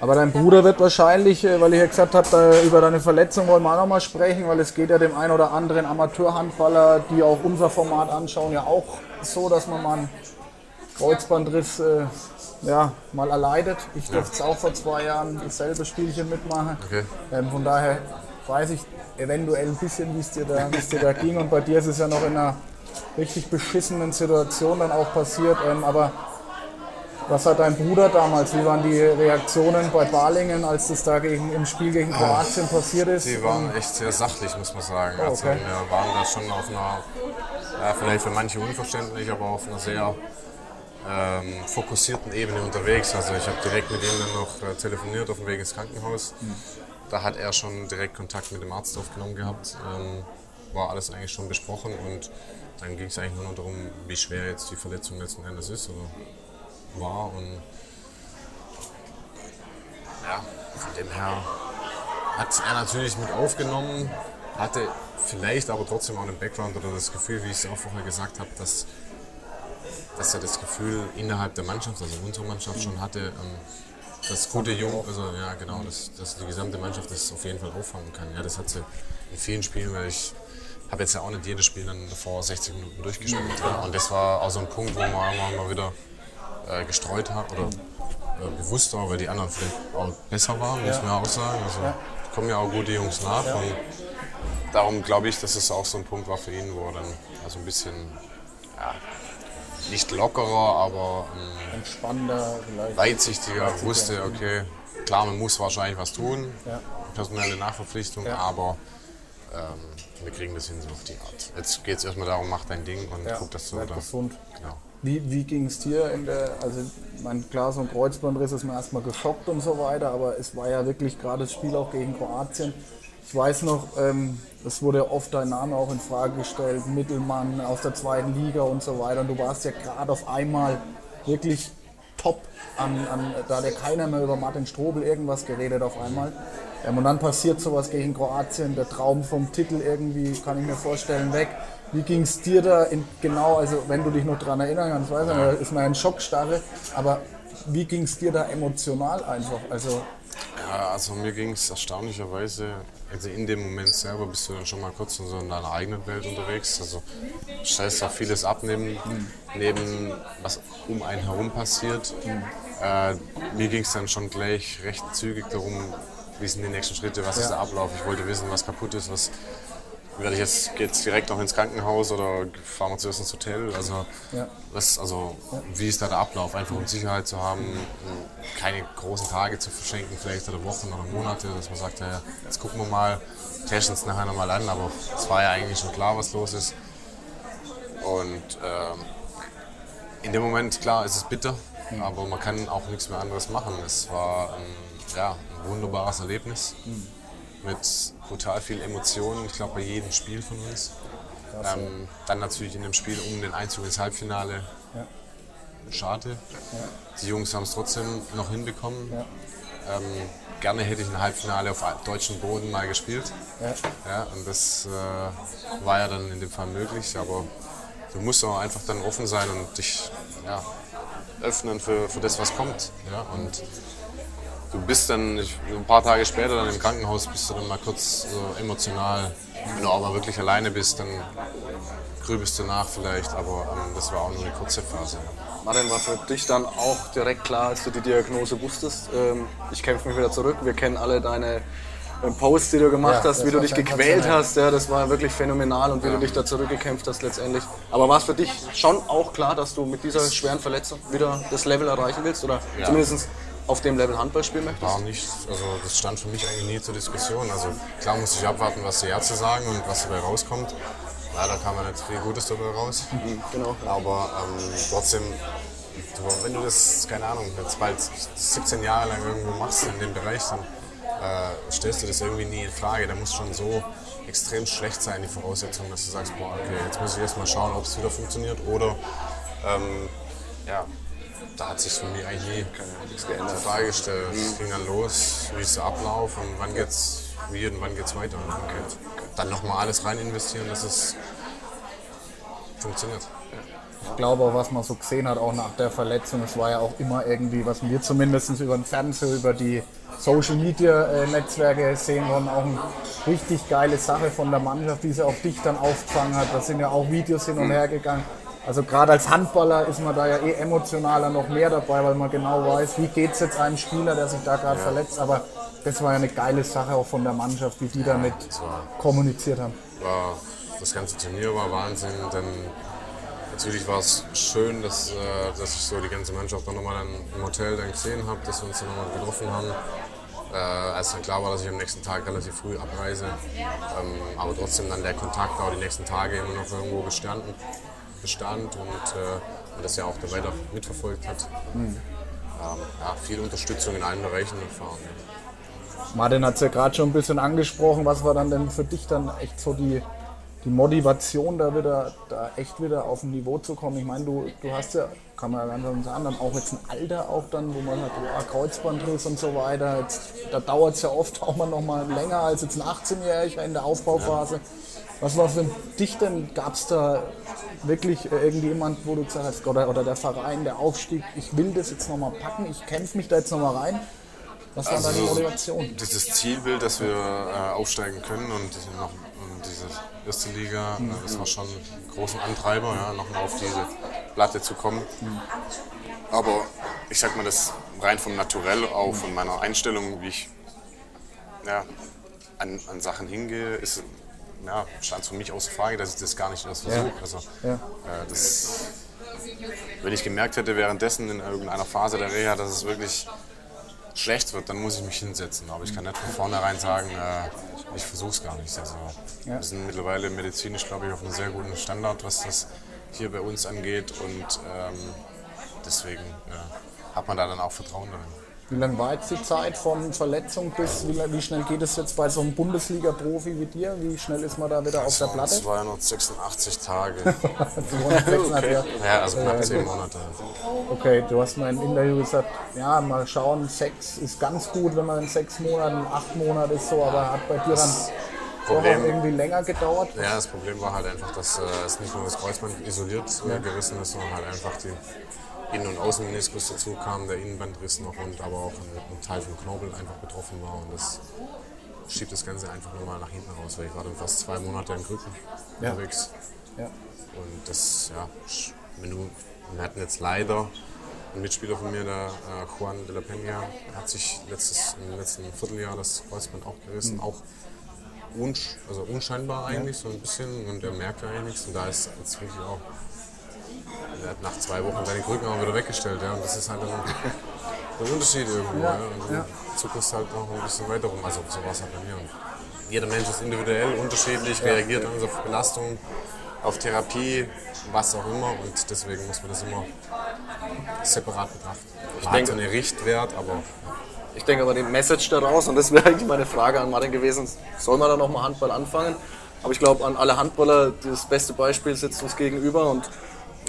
Aber dein Bruder wird wahrscheinlich, äh, weil ich ja gesagt habe, über deine Verletzung wollen wir auch noch mal sprechen, weil es geht ja dem einen oder anderen Amateurhandballer, die auch unser Format anschauen, ja auch so, dass man mal einen Kreuzbandriss äh, ja, mal erleidet. Ich durfte es auch vor zwei Jahren dasselbe Spielchen mitmachen. Okay. Ähm, von daher weiß ich eventuell ein bisschen, wie es dir, da, wie es dir da ging. Und bei dir ist es ja noch in einer richtig beschissenen Situation dann auch passiert. Ähm, aber was hat dein Bruder damals? Wie waren die Reaktionen bei Balingen, als das da gegen, im Spiel gegen Kroatien passiert ist? Die waren echt sehr sachlich, muss man sagen. Also okay. wir waren da schon auf einer, ja, vielleicht für manche unverständlich, aber auf einer sehr ähm, fokussierten Ebene unterwegs. Also ich habe direkt mit ihm dann noch äh, telefoniert auf dem Weg ins Krankenhaus. Da hat er schon direkt Kontakt mit dem Arzt aufgenommen gehabt. Ähm, war alles eigentlich schon besprochen und dann ging es eigentlich nur noch darum, wie schwer jetzt die Verletzung letzten Endes ist oder war. Und ja, von dem her hat er natürlich mit aufgenommen, hatte vielleicht aber trotzdem auch einen Background oder das Gefühl, wie ich es auch vorher gesagt habe, dass, dass er das Gefühl innerhalb der Mannschaft, also unserer Mannschaft schon hatte, ähm, dass gute Jungen, also ja genau, dass, dass die gesamte Mannschaft das auf jeden Fall auffangen kann. Ja, das hat sie in vielen Spielen, weil ich habe jetzt ja auch nicht jedes Spiel dann davor 60 Minuten durchgespielt. Ja. Und das war auch so ein Punkt, wo man mal wieder äh, gestreut hat oder äh, bewusst war, weil die anderen vielleicht auch besser waren, muss man ja auch sagen. Also kommen ja auch gute Jungs nach und darum glaube ich, dass es auch so ein Punkt war für ihn, wo er dann also ein bisschen ja, nicht lockerer, aber ähm, Entspannender weitsichtiger wusste, okay, klar, man muss wahrscheinlich was tun, personelle Nachverpflichtung, aber ähm, wir kriegen das hin so auf die Art. Jetzt geht es erstmal darum, mach dein Ding und Ja, guck, dass du da. gesund. Genau. Wie, wie ging es dir in der, also mein klar, so ein Kreuzbandriss ist mir erstmal geschockt und so weiter, aber es war ja wirklich gerade das Spiel auch gegen Kroatien. Ich weiß noch, ähm, es wurde ja oft dein Name auch in Frage gestellt, Mittelmann aus der zweiten Liga und so weiter. Und du warst ja gerade auf einmal wirklich top an, an da hat ja keiner mehr über Martin Strobel irgendwas geredet auf einmal. Ähm, und dann passiert sowas gegen Kroatien, der Traum vom Titel irgendwie, kann ich mir vorstellen, weg. Wie ging es dir da in, genau, also wenn du dich noch daran erinnern kannst, weiß ich ist man in Schockstarre, aber wie ging es dir da emotional einfach? Also Ja, also mir ging es erstaunlicherweise, also in dem Moment selber bist du dann schon mal kurz in so in deiner eigenen Welt unterwegs. Also du stellst auch vieles ab neben, neben was um einen herum passiert. Äh, mir ging es dann schon gleich recht zügig darum, wie sind die nächsten Schritte, was ist der Ablauf. Ich wollte wissen, was kaputt ist, was werde ich jetzt, geht's direkt noch ins Krankenhaus oder fahren wir zuerst ins Hotel? Also, Ja. was, also wie ist da der Ablauf? Einfach um Sicherheit zu haben, keine großen Tage zu verschenken, vielleicht oder Wochen oder Monate, dass man sagt, ja, jetzt gucken wir mal, testen es nachher nochmal an, aber es war ja eigentlich schon klar, was los ist. Und ähm, in dem Moment, klar, ist es bitter, aber man kann auch nichts mehr anderes machen. Es war ähm, ja, ein wunderbares Erlebnis mit brutal viel Emotionen, ich glaube bei jedem Spiel von uns. Ähm, dann natürlich in dem Spiel um den Einzug ins Halbfinale. Schade. Die Jungs haben es trotzdem noch hinbekommen. Ähm, gerne hätte ich ein Halbfinale auf deutschem Boden mal gespielt. Ja. und das äh, war ja dann in dem Fall möglich, aber du musst auch einfach dann offen sein und dich ja, öffnen für, für das, was kommt. Ja, und du bist dann ich, ein paar Tage später dann im Krankenhaus, bist du dann mal kurz so emotional, wenn du auch mal wirklich alleine bist, dann grübelst du nach vielleicht, aber ähm, das war auch nur eine kurze Phase. Martin, war für dich dann auch direkt klar, als du die Diagnose wusstest, ähm, ich kämpfe mich wieder zurück, wir kennen alle deine ähm, Posts, die du gemacht Ja, hast, wie du dich gequält hast, ja, das war wirklich phänomenal und wie du dich da zurückgekämpft hast letztendlich. Aber war es für dich schon auch klar, dass du mit dieser schweren Verletzung wieder das Level erreichen willst oder Ja. zumindest auf dem Level Handball spielen möchtest? War nicht, also das stand für mich eigentlich nie zur Diskussion. Also klar muss ich abwarten, was die Ärzte sagen und was dabei rauskommt. Leider kam ja nicht viel Gutes dabei raus. Genau. Aber ähm, trotzdem, du, wenn du das, keine Ahnung, jetzt bald 17 Jahre lang irgendwo machst in dem Bereich, dann äh, stellst du das irgendwie nie in Frage. Da muss schon so extrem schlecht sein, die Voraussetzung, dass du sagst, boah, okay, jetzt muss ich erst mal schauen, ob es wieder funktioniert. Oder, ähm, ja, da hat sich für mich eigentlich nie die Frage gestellt. Es ging dann los, wie ist der Ablauf und wann geht's, wie und wann geht's weiter. Und dann, dann nochmal alles rein investieren, dass es funktioniert. Ich glaube auch, was man so gesehen hat, auch nach der Verletzung, es war ja auch immer irgendwie, was wir zumindest über den Fernseher, über die Social Media äh, Netzwerke sehen konnten, auch eine richtig geile Sache von der Mannschaft, die sie auch dich dann aufgefangen hat. Da sind ja auch Videos hin und her gegangen. Also gerade als Handballer ist man da ja eh emotionaler noch mehr dabei, weil man genau weiß, wie geht es jetzt einem Spieler, der sich da gerade verletzt. Aber das war ja eine geile Sache auch von der Mannschaft, wie die damit war- kommuniziert haben. war, das ganze Turnier war Wahnsinn. Dann natürlich war es schön, dass, äh, dass ich so die ganze Mannschaft dann nochmal im Hotel dann gesehen habe, dass wir uns dann nochmal getroffen haben. Äh, als dann klar war, dass ich am nächsten Tag relativ früh abreise. Ähm, aber trotzdem dann der Kontakt auch die nächsten Tage immer noch irgendwo bestanden, bestand und, äh, und das ja auch der weiter mitverfolgt hat. Ähm, ja, viel Unterstützung in allen Bereichen erfahren. Martin hat es ja gerade schon ein bisschen angesprochen. Was war dann denn für dich dann echt so die, die Motivation, da wieder, da echt wieder auf ein Niveau zu kommen? Ich meine, du, du hast ja, kann man ja ganz sagen, dann auch jetzt ein Alter auch dann, wo man hat, boah, Kreuzbandriss und so weiter. Jetzt, da dauert es ja oft auch mal noch mal länger als jetzt ein 18-Jähriger in der Aufbauphase. Was war für dich denn? Gab es da wirklich äh, irgendjemand, wo du gesagt hast, oder, oder der Verein, der Aufstieg, ich will das jetzt nochmal packen, ich kämpfe mich da jetzt nochmal rein? Was war deine Motivation? Dieses Zielbild, dass wir äh, aufsteigen können und noch diese erste Liga, äh, das war schon einen großen Antreiber, ja, nochmal auf diese Platte zu kommen. Aber ich sag mal, das rein vom Naturell auch, von meiner Einstellung, wie ich ja, an, an Sachen hingehe, ist, ja, stand für mich außer Frage, dass ich das gar nicht erst versuche. Also, äh, das, wenn ich gemerkt hätte währenddessen in irgendeiner Phase der Reha, dass es wirklich schlecht wird, dann muss ich mich hinsetzen. Aber ich kann nicht von vornherein sagen, äh, ich versuche es gar nicht. Also, Wir sind mittlerweile medizinisch, glaube ich, auf einem sehr guten Standard, was das hier bei uns angeht. Und ähm, deswegen äh, hat man da dann auch Vertrauen darin. Wie lange war jetzt die Zeit von Verletzung bis, wie, wie schnell geht es jetzt bei so einem Bundesliga-Profi wie dir? Wie schnell ist man da wieder auf der Platte? waren 286 Tage. 286, ja. ja, also knapp zehn Monate. Okay, du hast mal im Interview gesagt, ja, mal schauen, sechs ist ganz gut, wenn man in sechs Monaten, acht Monate ist so, aber hat bei dir dann Problem- irgendwie länger gedauert? Ja, das Problem war halt einfach, dass äh, es nicht nur das Kreuzband isoliert äh, gerissen ist, sondern halt einfach die Innen- und Außenmeniskus dazu kam, der Innenbandriss noch und aber auch ein, ein Teil vom Knorpel einfach betroffen war und das schiebt das Ganze einfach nochmal nach hinten raus, weil ich war dann fast zwei Monate im Rücken Ja. unterwegs Ja. und das, ja, wenn du, wir hatten jetzt leider einen Mitspieler von mir, der äh, Juan de la Peña, hat sich letztes, im letzten Vierteljahr das Kreuzband auch gerissen, auch unsch also unscheinbar eigentlich, so ein bisschen. Und er merkt eigentlich nichts. Und da ist jetzt wirklich auch. Er hat nach zwei Wochen seine Krücken auch wieder weggestellt. Ja. Und das ist halt der Unterschied irgendwo. Ja. Und du zuckerst halt noch ein bisschen weiter rum. Also so war es halt bei mir. Und jeder Mensch ist individuell unterschiedlich, reagiert dann auf Belastung, auf Therapie, was auch immer. Und deswegen muss man das immer separat betrachten. Ich denke, einen Richtwert, aber Ich denke aber die Message daraus, und das wäre eigentlich meine Frage an Martin gewesen, soll man da nochmal Handball anfangen? Aber ich glaube, an alle Handballer, das beste Beispiel sitzt uns gegenüber und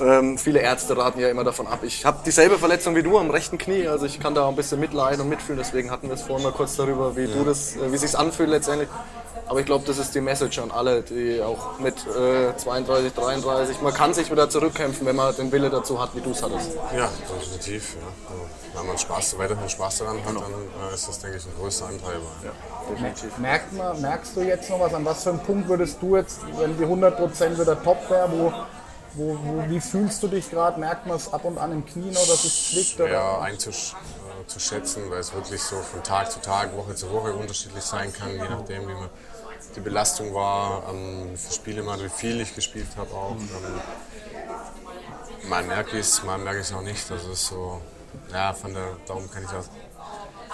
ähm, viele Ärzte raten ja immer davon ab. Ich habe dieselbe Verletzung wie du am rechten Knie, also ich kann da auch ein bisschen mitleiden und mitfühlen. Deswegen hatten wir es vorhin mal kurz darüber, wie ja. du das, äh, wie sich anfühlt letztendlich. Aber ich glaube, das ist die Message an alle, die auch mit äh, 32, 33, man kann sich wieder zurückkämpfen, wenn man den Wille dazu hat, wie du es hattest. Ja, definitiv. Ja. Also, wenn man Spaß, weiterhin Spaß daran hat, genau. dann äh, ist das, denke ich, ein größter Antreiber. Ja, definitiv. Merkt man, merkst du jetzt noch was, an was für einem Punkt würdest du jetzt, wenn die 100% wieder top wäre, wo wo, wo, wie fühlst du dich gerade? Merkt man es ab und an im Knie noch, dass es zwickt? Ja, einzuschätzen, weil es wirklich so von Tag zu Tag, Woche zu Woche unterschiedlich sein kann, je nachdem, wie man die Belastung war, ähm, wie viele Spiele mal, wie viel ich gespielt habe auch. Ähm, mal merke ich es, mal merke ich es auch nicht. Das ist so, ja, von der Daumen kann ich das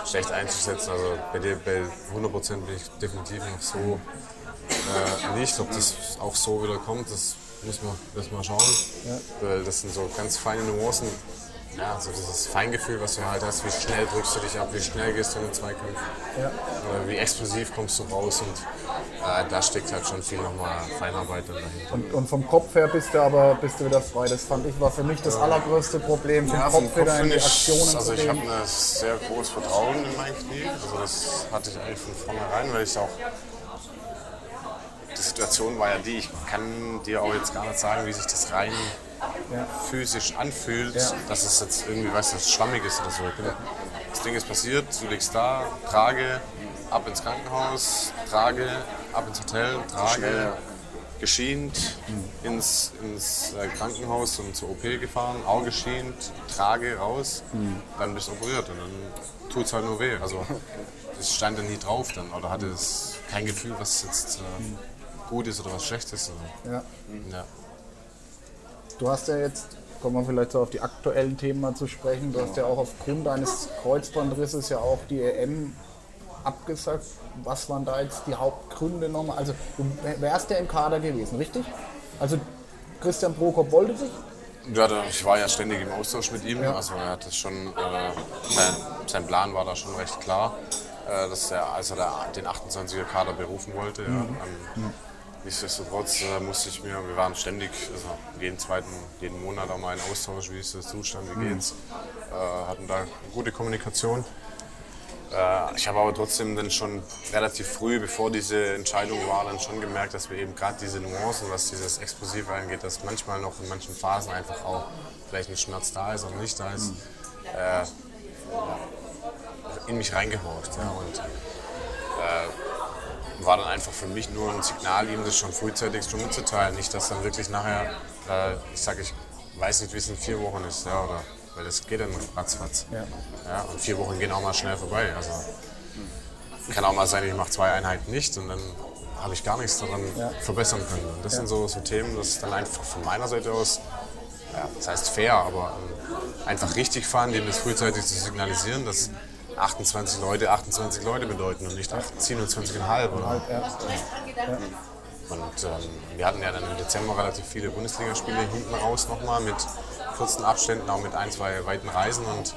schlecht einzuschätzen. Also bei, dir, bei 100% bin ich definitiv noch so äh, nicht. Ob das auch so wieder kommt, das müssen wir, müssen wir schauen. Ja. Weil das sind so ganz feine Nuancen. Ja, so dieses Feingefühl, was du halt hast, wie schnell drückst du dich ab, wie schnell gehst du in den Zweikampf, ja. wie explosiv kommst du raus und äh, da steckt halt schon viel nochmal Feinarbeit dahinter. Und, und, vom Kopf her bist du aber bist du wieder frei. Das fand ich war für mich das allergrößte Problem, vom ja, Kopf, Kopf wieder in die Aktionen Also ich habe ein sehr großes Vertrauen in mein Knie, also das hatte ich eigentlich von vornherein, weil ich auch die Situation war ja die, ich kann dir auch jetzt gar nicht sagen, wie sich das rein ja. physisch anfühlt, ja. dass es jetzt irgendwie, weißt du, schwammig ist oder so. Das Ding ist passiert, du liegst da, trage, ab ins Krankenhaus, trage, ab ins Hotel, trage, geschient, mhm. ins, ins äh, Krankenhaus und zur OP gefahren, Auge geschient, trage raus, mhm. dann bist du operiert und dann tut es halt nur weh. Also es stand da nie drauf dann oder hatte es kein Gefühl, was jetzt äh, mhm gut ist oder was schlecht ist. Oder? Ja. ja. Du hast ja jetzt, kommen wir vielleicht so auf die aktuellen Themen mal zu sprechen, du hast ja auch aufgrund deines Kreuzbandrisses ja auch die EM abgesagt. Was waren da jetzt die Hauptgründe nochmal? Also du wärst ja im Kader gewesen, richtig? Also Christian Prokop wollte sich? Ja, ich war ja ständig im Austausch mit ihm. Ja. Also er hat das schon, äh, sein, sein, Plan war da schon recht klar, äh, dass er, als er den 28er Kader berufen wollte, mhm. ja, ähm, Nichtsdestotrotz äh, musste ich mir, wir waren ständig, also jeden zweiten, jeden Monat auch mal einen Austausch, wie ist der Zustand, wie geht's, äh, hatten da gute Kommunikation. Äh, ich habe aber trotzdem dann schon relativ früh, bevor diese Entscheidung war, dann schon gemerkt, dass wir eben gerade diese Nuancen, was dieses Explosive angeht, dass manchmal noch in manchen Phasen einfach auch vielleicht ein Schmerz da ist oder nicht da ist, äh, in mich reingehorcht. Ja, und, äh, war dann einfach für mich nur ein Signal, ihm das schon frühzeitig schon mitzuteilen. Nicht, dass dann wirklich nachher, äh, ich sage, ich weiß nicht, wie es in vier Wochen ist, ja, oder, weil das geht dann ratzfatz. Ja. Ja, und vier Wochen gehen auch mal schnell vorbei. Also kann auch mal sein, ich mache zwei Einheiten nicht und dann habe ich gar nichts daran ja. verbessern können. Und das ja. sind so, so Themen, das dann einfach von meiner Seite aus, das heißt fair, aber ähm, einfach richtig fahren, dem das frühzeitig zu signalisieren, dass 28 Leute 28 Leute bedeuten und nicht 27,5 oder. Ja. Und ähm, wir hatten ja dann im Dezember relativ viele Bundesligaspiele hinten raus nochmal mit kurzen Abständen, auch mit ein, zwei weiten Reisen und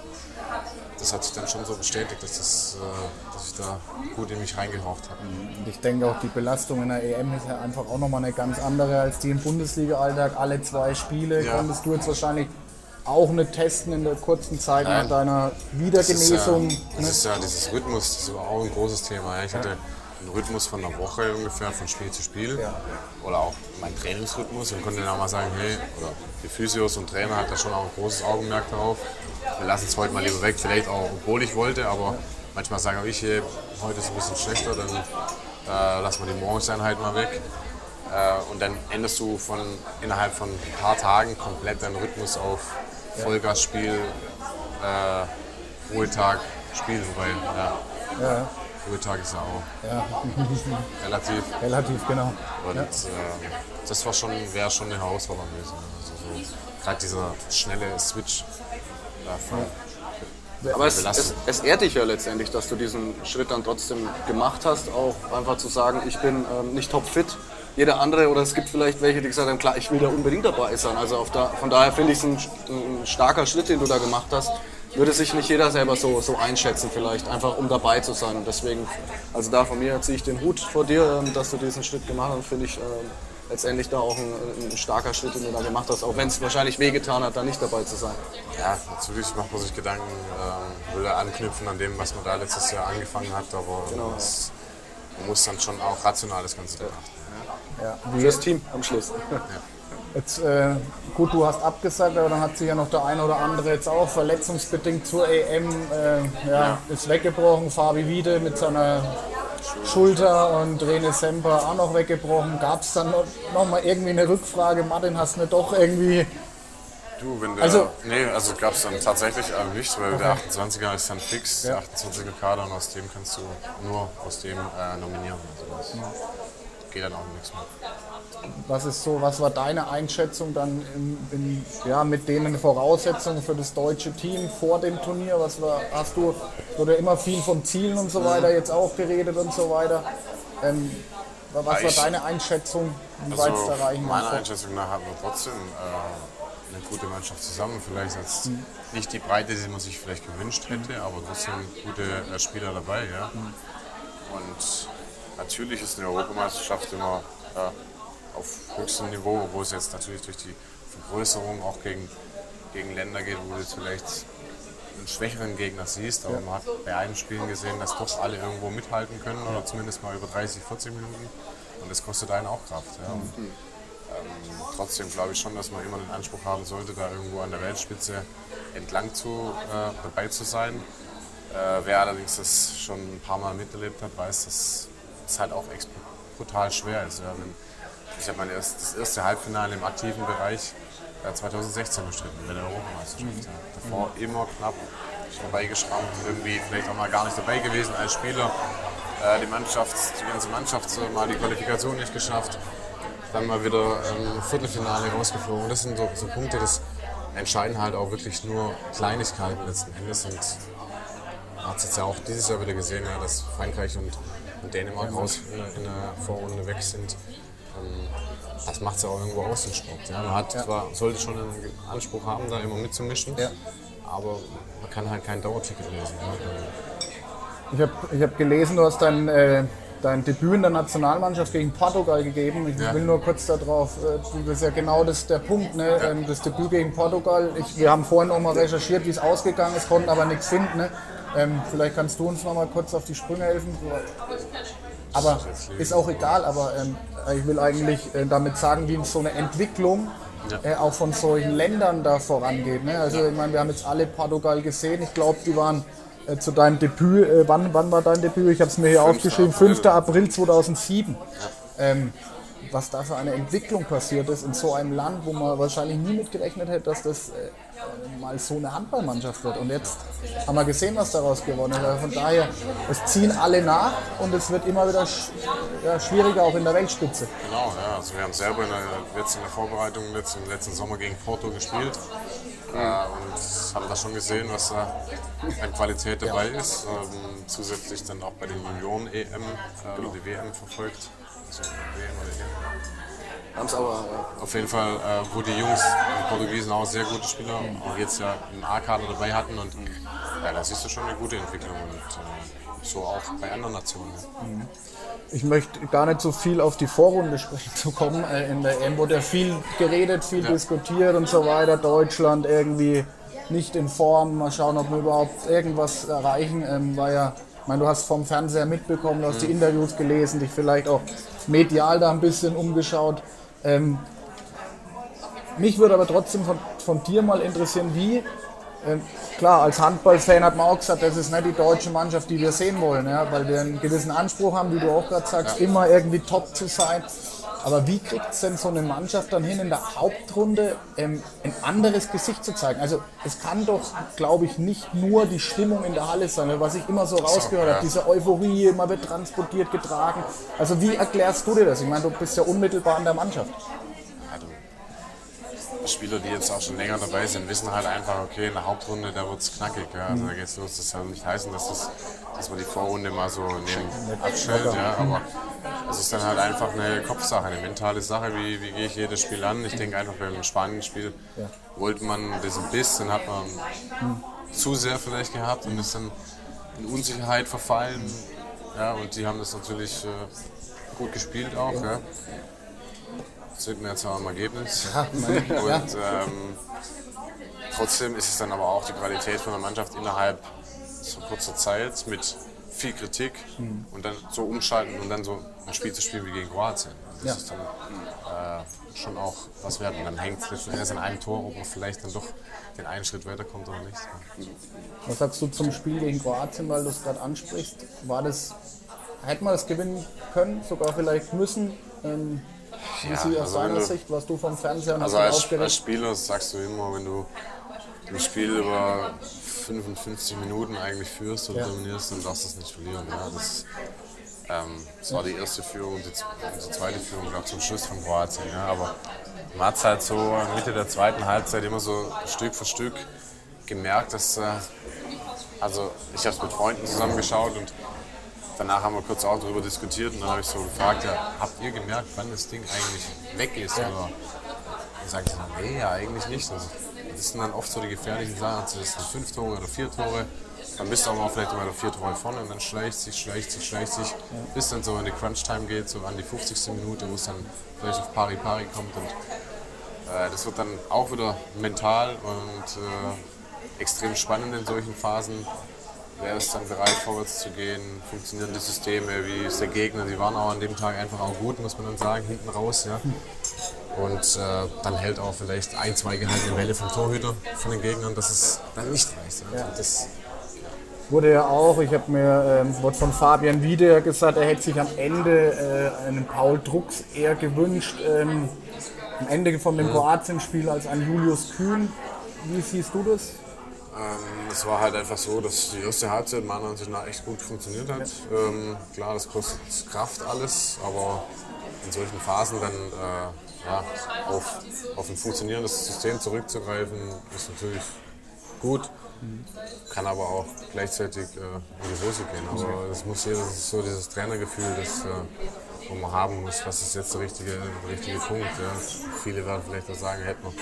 das hat sich dann schon so bestätigt, dass, das, äh, dass ich da gut in mich reingehaucht habe. Und ich denke auch, die Belastung in der EM ist ja einfach auch nochmal eine ganz andere als die im Bundesliga-Alltag. Alle zwei Spiele ja. konntest du jetzt wahrscheinlich auch nicht testen in der kurzen Zeit Nein. nach deiner Wiedergenesung. Das ist, ja, das ist ja dieses Rhythmus, das war auch ein großes Thema. Ich hatte einen Rhythmus von einer Woche ungefähr, von Spiel zu Spiel. Ja. Oder auch mein Trainingsrhythmus und konnte dann auch mal sagen, hey, oder die Physios und Trainer hat da schon auch ein großes Augenmerk darauf. Wir lassen es heute mal lieber weg, vielleicht auch, obwohl ich wollte, aber manchmal sage ich, hey, heute ist es ein bisschen schlechter, dann äh, lassen wir die Morgenseinheit mal weg. Äh, und dann änderst du von innerhalb von ein paar Tagen komplett deinen Rhythmus auf Vollgasspiel, äh, Ruhetag, Spiel, wobei, ja. ja. Ruhetag ist ja auch ja. relativ. Relativ, genau. Und ja. äh, das war schon, wäre schon eine Herausforderung gewesen. Also so, gerade dieser schnelle Switch davon. Aber es, es, es, ehrt dich ja letztendlich, dass du diesen Schritt dann trotzdem gemacht hast, auch einfach zu sagen, ich bin ähm, nicht topfit, jeder andere oder es gibt vielleicht welche, die gesagt haben, klar, ich will da unbedingt dabei sein. Also da, von daher finde ich es ein, ein, starker Schritt, den du da gemacht hast. würde sich nicht jeder selber so, so einschätzen vielleicht, einfach um dabei zu sein. Und deswegen, also da von mir ziehe ich den Hut vor dir, ähm, dass du diesen Schritt gemacht hast, finde ich ähm, letztendlich da auch ein, ein, starker Schritt, den du da gemacht hast, auch wenn es wahrscheinlich wehgetan hat, da nicht dabei zu sein. Ja, natürlich macht man sich Gedanken, ähm, will er anknüpfen an dem, was man da letztes Jahr angefangen hat, aber genau. es, man muss dann schon auch rational das Ganze betrachten. Ja. Ja. Fürs Team am Schluss. Ja. Jetzt, äh, gut, du hast abgesagt, aber dann hat sich ja noch der eine oder andere jetzt auch verletzungsbedingt zur EM, äh, ja, ja, ist weggebrochen. Fabi Wiede mit seiner Schulter und Rene Semper auch noch weggebrochen. Gab es dann noch, noch, mal irgendwie eine Rückfrage? Martin, hast du nicht doch irgendwie. Du, wenn der, also, nee, also gab es dann tatsächlich äh, nicht, weil okay. der 28er ist dann fix, ja. der 28er Kader und aus dem kannst du nur aus dem äh, nominieren. Also geht dann auch nichts mehr. Was ist so, was war deine Einschätzung dann in, in, ja, mit den Voraussetzungen für das deutsche Team vor dem Turnier? Was war, hast du, wurde immer viel von Zielen und so weiter jetzt auch geredet und so weiter. Ähm, was war deine Einschätzung, wie also weit es erreichen Meiner Einschätzung nach hatten wir trotzdem äh, eine gute Mannschaft zusammen. Vielleicht jetzt mhm. nicht die Breite, die man sich vielleicht gewünscht hätte, aber trotzdem gute äh, Spieler dabei. Ja? Mhm. Und natürlich ist eine Europameisterschaft immer ja, auf höchstem Niveau, wo es jetzt natürlich durch die Vergrößerung auch gegen, gegen Länder geht, wo du jetzt vielleicht einen schwächeren Gegner siehst, aber ja. man hat bei allen Spielen gesehen, dass doch alle irgendwo mithalten können oder zumindest mal über 30, 40 Minuten und das kostet einen auch Kraft. Ja. Und, ähm, trotzdem glaube ich schon, dass man immer den Anspruch haben sollte, da irgendwo an der Weltspitze entlang zu, äh, dabei zu sein. Äh, wer allerdings das schon ein paar Mal miterlebt hat, weiß, dass es halt auch brutal schwer ist. Ja. Wenn, ich habe mein erst, das erste Halbfinale im aktiven Bereich 2016 äh, bestritten, bei der Europameisterschaft. Mhm. Ja. Davor mhm. immer knapp vorbeigeschrammt, irgendwie vielleicht auch mal gar nicht dabei gewesen als Spieler. Äh, die Mannschaft, die ganze Mannschaft mal die Qualifikation nicht geschafft. Dann mal wieder im Viertelfinale rausgeflogen. Das sind so, so Punkte, das entscheiden halt auch wirklich nur Kleinigkeiten letzten Endes. Und man hat es jetzt ja auch dieses Jahr wieder gesehen, ja, dass Frankreich und, und Dänemark raus in der, in der Vorrunde weg sind. Ähm, das macht es ja auch irgendwo aus, den Sport. Ja, man hat ja. zwar, sollte schon einen Anspruch haben, da immer mitzumischen, ja. aber man kann halt kein Dauerticket lesen. Ich habe ich hab gelesen, du hast dein, äh, dein Debüt in der Nationalmannschaft gegen Portugal gegeben. Ich will nur kurz darauf, äh, das ist ja genau das, der Punkt, ne? Ähm, das Debüt gegen Portugal. Ich, wir haben vorhin noch mal recherchiert, wie es ausgegangen ist, konnten aber nichts finden. Ne? Ähm, vielleicht kannst du uns noch mal kurz auf die Sprünge helfen. Aber ist auch egal, aber ähm, ich will eigentlich äh, damit sagen, wie so eine Entwicklung ja. äh, auch von solchen Ländern da vorangeht. Ne? Also ich meine, wir haben jetzt alle Portugal gesehen. Ich glaube, die waren äh, zu deinem Debüt, äh, wann, wann war dein Debüt? Ich habe es mir hier 5. aufgeschrieben, 5. April 2007. Ja. Ähm, was da für eine Entwicklung passiert ist in so einem Land, wo man wahrscheinlich nie mitgerechnet hätte, dass das äh, mal so eine Handballmannschaft wird. Und jetzt haben wir gesehen, was daraus gewonnen ist. Also von daher, es ziehen alle nach und es wird immer wieder sch ja, schwieriger, auch in der Weltspitze. Genau, ja. Also wir haben selber in der, jetzt in der Vorbereitung jetzt im letzten Sommer gegen Porto gespielt. Äh, und haben da schon gesehen, was da an Qualität dabei ja. ist. Ähm, zusätzlich dann auch bei den Junioren-EM äh, oder die WM verfolgt. Also WM oder EM. Haben es aber. Ja. Auf jeden Fall, äh, wo die Jungs, die Portugiesen auch sehr gute Spieler, mhm. auch jetzt ja einen A-Kader dabei hatten. Und ja, da siehst du schon eine gute Entwicklung. Und äh, so auch bei anderen Nationen. Mhm. Ich möchte gar nicht so viel auf die Vorrunde sprechen zu kommen. Äh, in der EM wurde ja viel geredet, viel ja. diskutiert und so weiter. Deutschland irgendwie nicht in Form. Mal schauen, ob wir überhaupt irgendwas erreichen. Ähm, war ja, ich meine, du hast vom Fernseher mitbekommen, du hast mhm. die Interviews gelesen, dich vielleicht auch medial da ein bisschen umgeschaut. Ähm, mich würde aber trotzdem von, von dir mal interessieren, wie, ähm, klar, als Handballfan hat man auch gesagt, das ist nicht die deutsche Mannschaft, die wir sehen wollen, ja, weil wir einen gewissen Anspruch haben, wie du auch gerade sagst, ja. immer irgendwie top zu sein. Aber wie kriegt es denn so eine Mannschaft dann hin, in der Hauptrunde ähm, ein anderes Gesicht zu zeigen? Also es kann doch, glaube ich, nicht nur die Stimmung in der Halle sein, was ich immer so rausgehört habe, diese Euphorie, man wird transportiert, getragen. Also wie erklärst du dir das? Ich meine, du bist ja unmittelbar an der Mannschaft. Spieler, die jetzt auch schon länger dabei sind, wissen halt einfach, okay, in der Hauptrunde, da wird es knackig. Ja. Also da geht's los. Das soll nicht heißen, dass, das, dass man die Vorrunde mal so neben abstellt. Ja. Aber es ist dann halt einfach eine Kopfsache, eine mentale Sache, wie, wie gehe ich jedes Spiel an. Ich denke einfach beim Spanien-Spiel wollte man diesen Biss, den hat man zu sehr vielleicht gehabt und ist dann in Unsicherheit verfallen. Ja, und die haben das natürlich äh, gut gespielt auch. Ja. Das man jetzt auch im Ergebnis. Ja, und ähm, trotzdem ist es dann aber auch die Qualität von der Mannschaft innerhalb so kurzer Zeit mit viel Kritik mhm. und dann so umschalten und dann so ein Spiel zu spielen wie gegen Kroatien. Das ja. ist dann äh, schon auch was wert. Und dann hängt es erst an einem Tor, ob man vielleicht dann doch den einen Schritt weiterkommt oder nicht. Was sagst du zum Spiel gegen Kroatien, weil du es gerade ansprichst? War das, hätte man das gewinnen können, sogar vielleicht müssen? Ähm, wie ja, aus also deiner Sicht, was du vom Fernseher Also als, als Spieler sagst du immer, wenn du ein Spiel über 55 Minuten eigentlich führst und ja. dominierst, dann darfst du es nicht verlieren. Ja, das, ähm, das war die erste Führung, die, die zweite Führung, glaube zum Schluss von Kroatien. Ja, aber man hat es halt so Mitte der zweiten Halbzeit immer so Stück für Stück gemerkt, dass, äh, also ich habe es mit Freunden zusammengeschaut und danach haben wir kurz auch darüber diskutiert und dann habe ich so gefragt, ja, habt ihr gemerkt, wann das Ding eigentlich weg ist? Ja. Oder sagt sie, nee, ja, eigentlich nicht. Also, das sind dann oft so die gefährlichen Sachen. Also das sind fünf Tore oder vier Tore. Dann bist du auch mal vielleicht mal vier Tore vorne und dann schleicht sich, schleicht sich, schleicht sich, ja. bis dann so in die Crunch-Time geht, so an die 50. Minute, wo es dann vielleicht auf Pari-Pari kommt. Und äh, das wird dann auch wieder mental und äh, extrem spannend in solchen Phasen. Wer ist dann bereit, vorwärts zu gehen? Funktionieren die Systeme? Wie ist der Gegner? Die waren auch an dem Tag einfach auch gut, muss man dann sagen, hinten raus. Ja. Und äh, dann hält auch vielleicht ein, zwei gehaltene Bälle vom Torhüter von den Gegnern, dass es dann nicht reicht. Ja. Das wurde ja auch, ich habe mir ähm, wurde von Fabian Wiede gesagt, er hätte sich am Ende äh, einen Paul Drucks eher gewünscht, ähm, am Ende von dem Kroatien-Spiel als ein Julius Kühn. Wie siehst du das? Ähm, es war halt einfach so, dass die erste Halbzeit meiner Ansicht nach echt gut funktioniert hat. Ähm, klar, das kostet Kraft alles, aber in solchen Phasen dann äh, ja, auf, auf ein funktionierendes System zurückzugreifen, ist natürlich gut. Kann aber auch gleichzeitig äh, in die Hose gehen. Aber das muss jeder, das ist so dieses Trainergefühl, das äh, man haben muss, was ist jetzt der richtige, der richtige Punkt. Ja. Viele werden vielleicht auch sagen, hätte man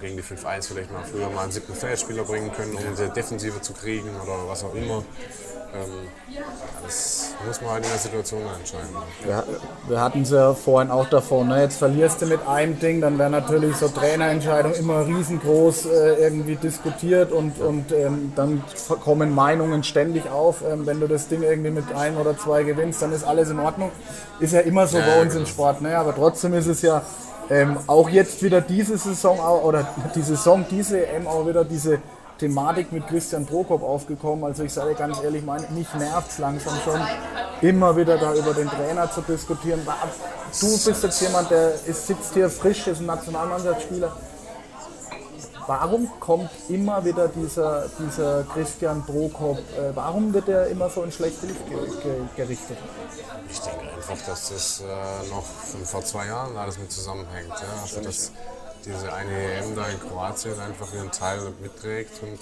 gegen die 5-1 vielleicht mal früher mal einen siebten Feldspieler bringen können, um die Defensive zu kriegen oder was auch immer. Ähm, das muss man halt in der Situation entscheiden. Wir, wir hatten es ja vorhin auch davon. Ne? Jetzt verlierst du mit einem Ding, dann wäre natürlich so Trainerentscheidung immer riesengroß äh, irgendwie diskutiert und, und ähm, dann kommen Meinungen ständig auf. Ähm, wenn du das Ding irgendwie mit ein oder zwei gewinnst, dann ist alles in Ordnung. Ist ja immer so ja, bei uns genau. im Sport. Ne? Aber trotzdem ist es ja ähm, auch jetzt wieder diese Saison oder die Saison, diese EM auch wieder diese Thematik mit Christian Prokop aufgekommen. Also ich sage ganz ehrlich, mein, mich nervt es langsam schon, immer wieder da über den Trainer zu diskutieren. Du bist jetzt jemand, der ist, sitzt hier frisch, ist ein Nationalmannschaftsspieler. Warum kommt immer wieder dieser, dieser Christian Prokop, äh, warum wird er immer so in schlechte Licht gerichtet? Ich denke einfach, dass das äh, noch von vor zwei Jahren alles mit zusammenhängt. Ja? Also dass, diese eine EM da in Kroatien einfach ihren Teil mitträgt und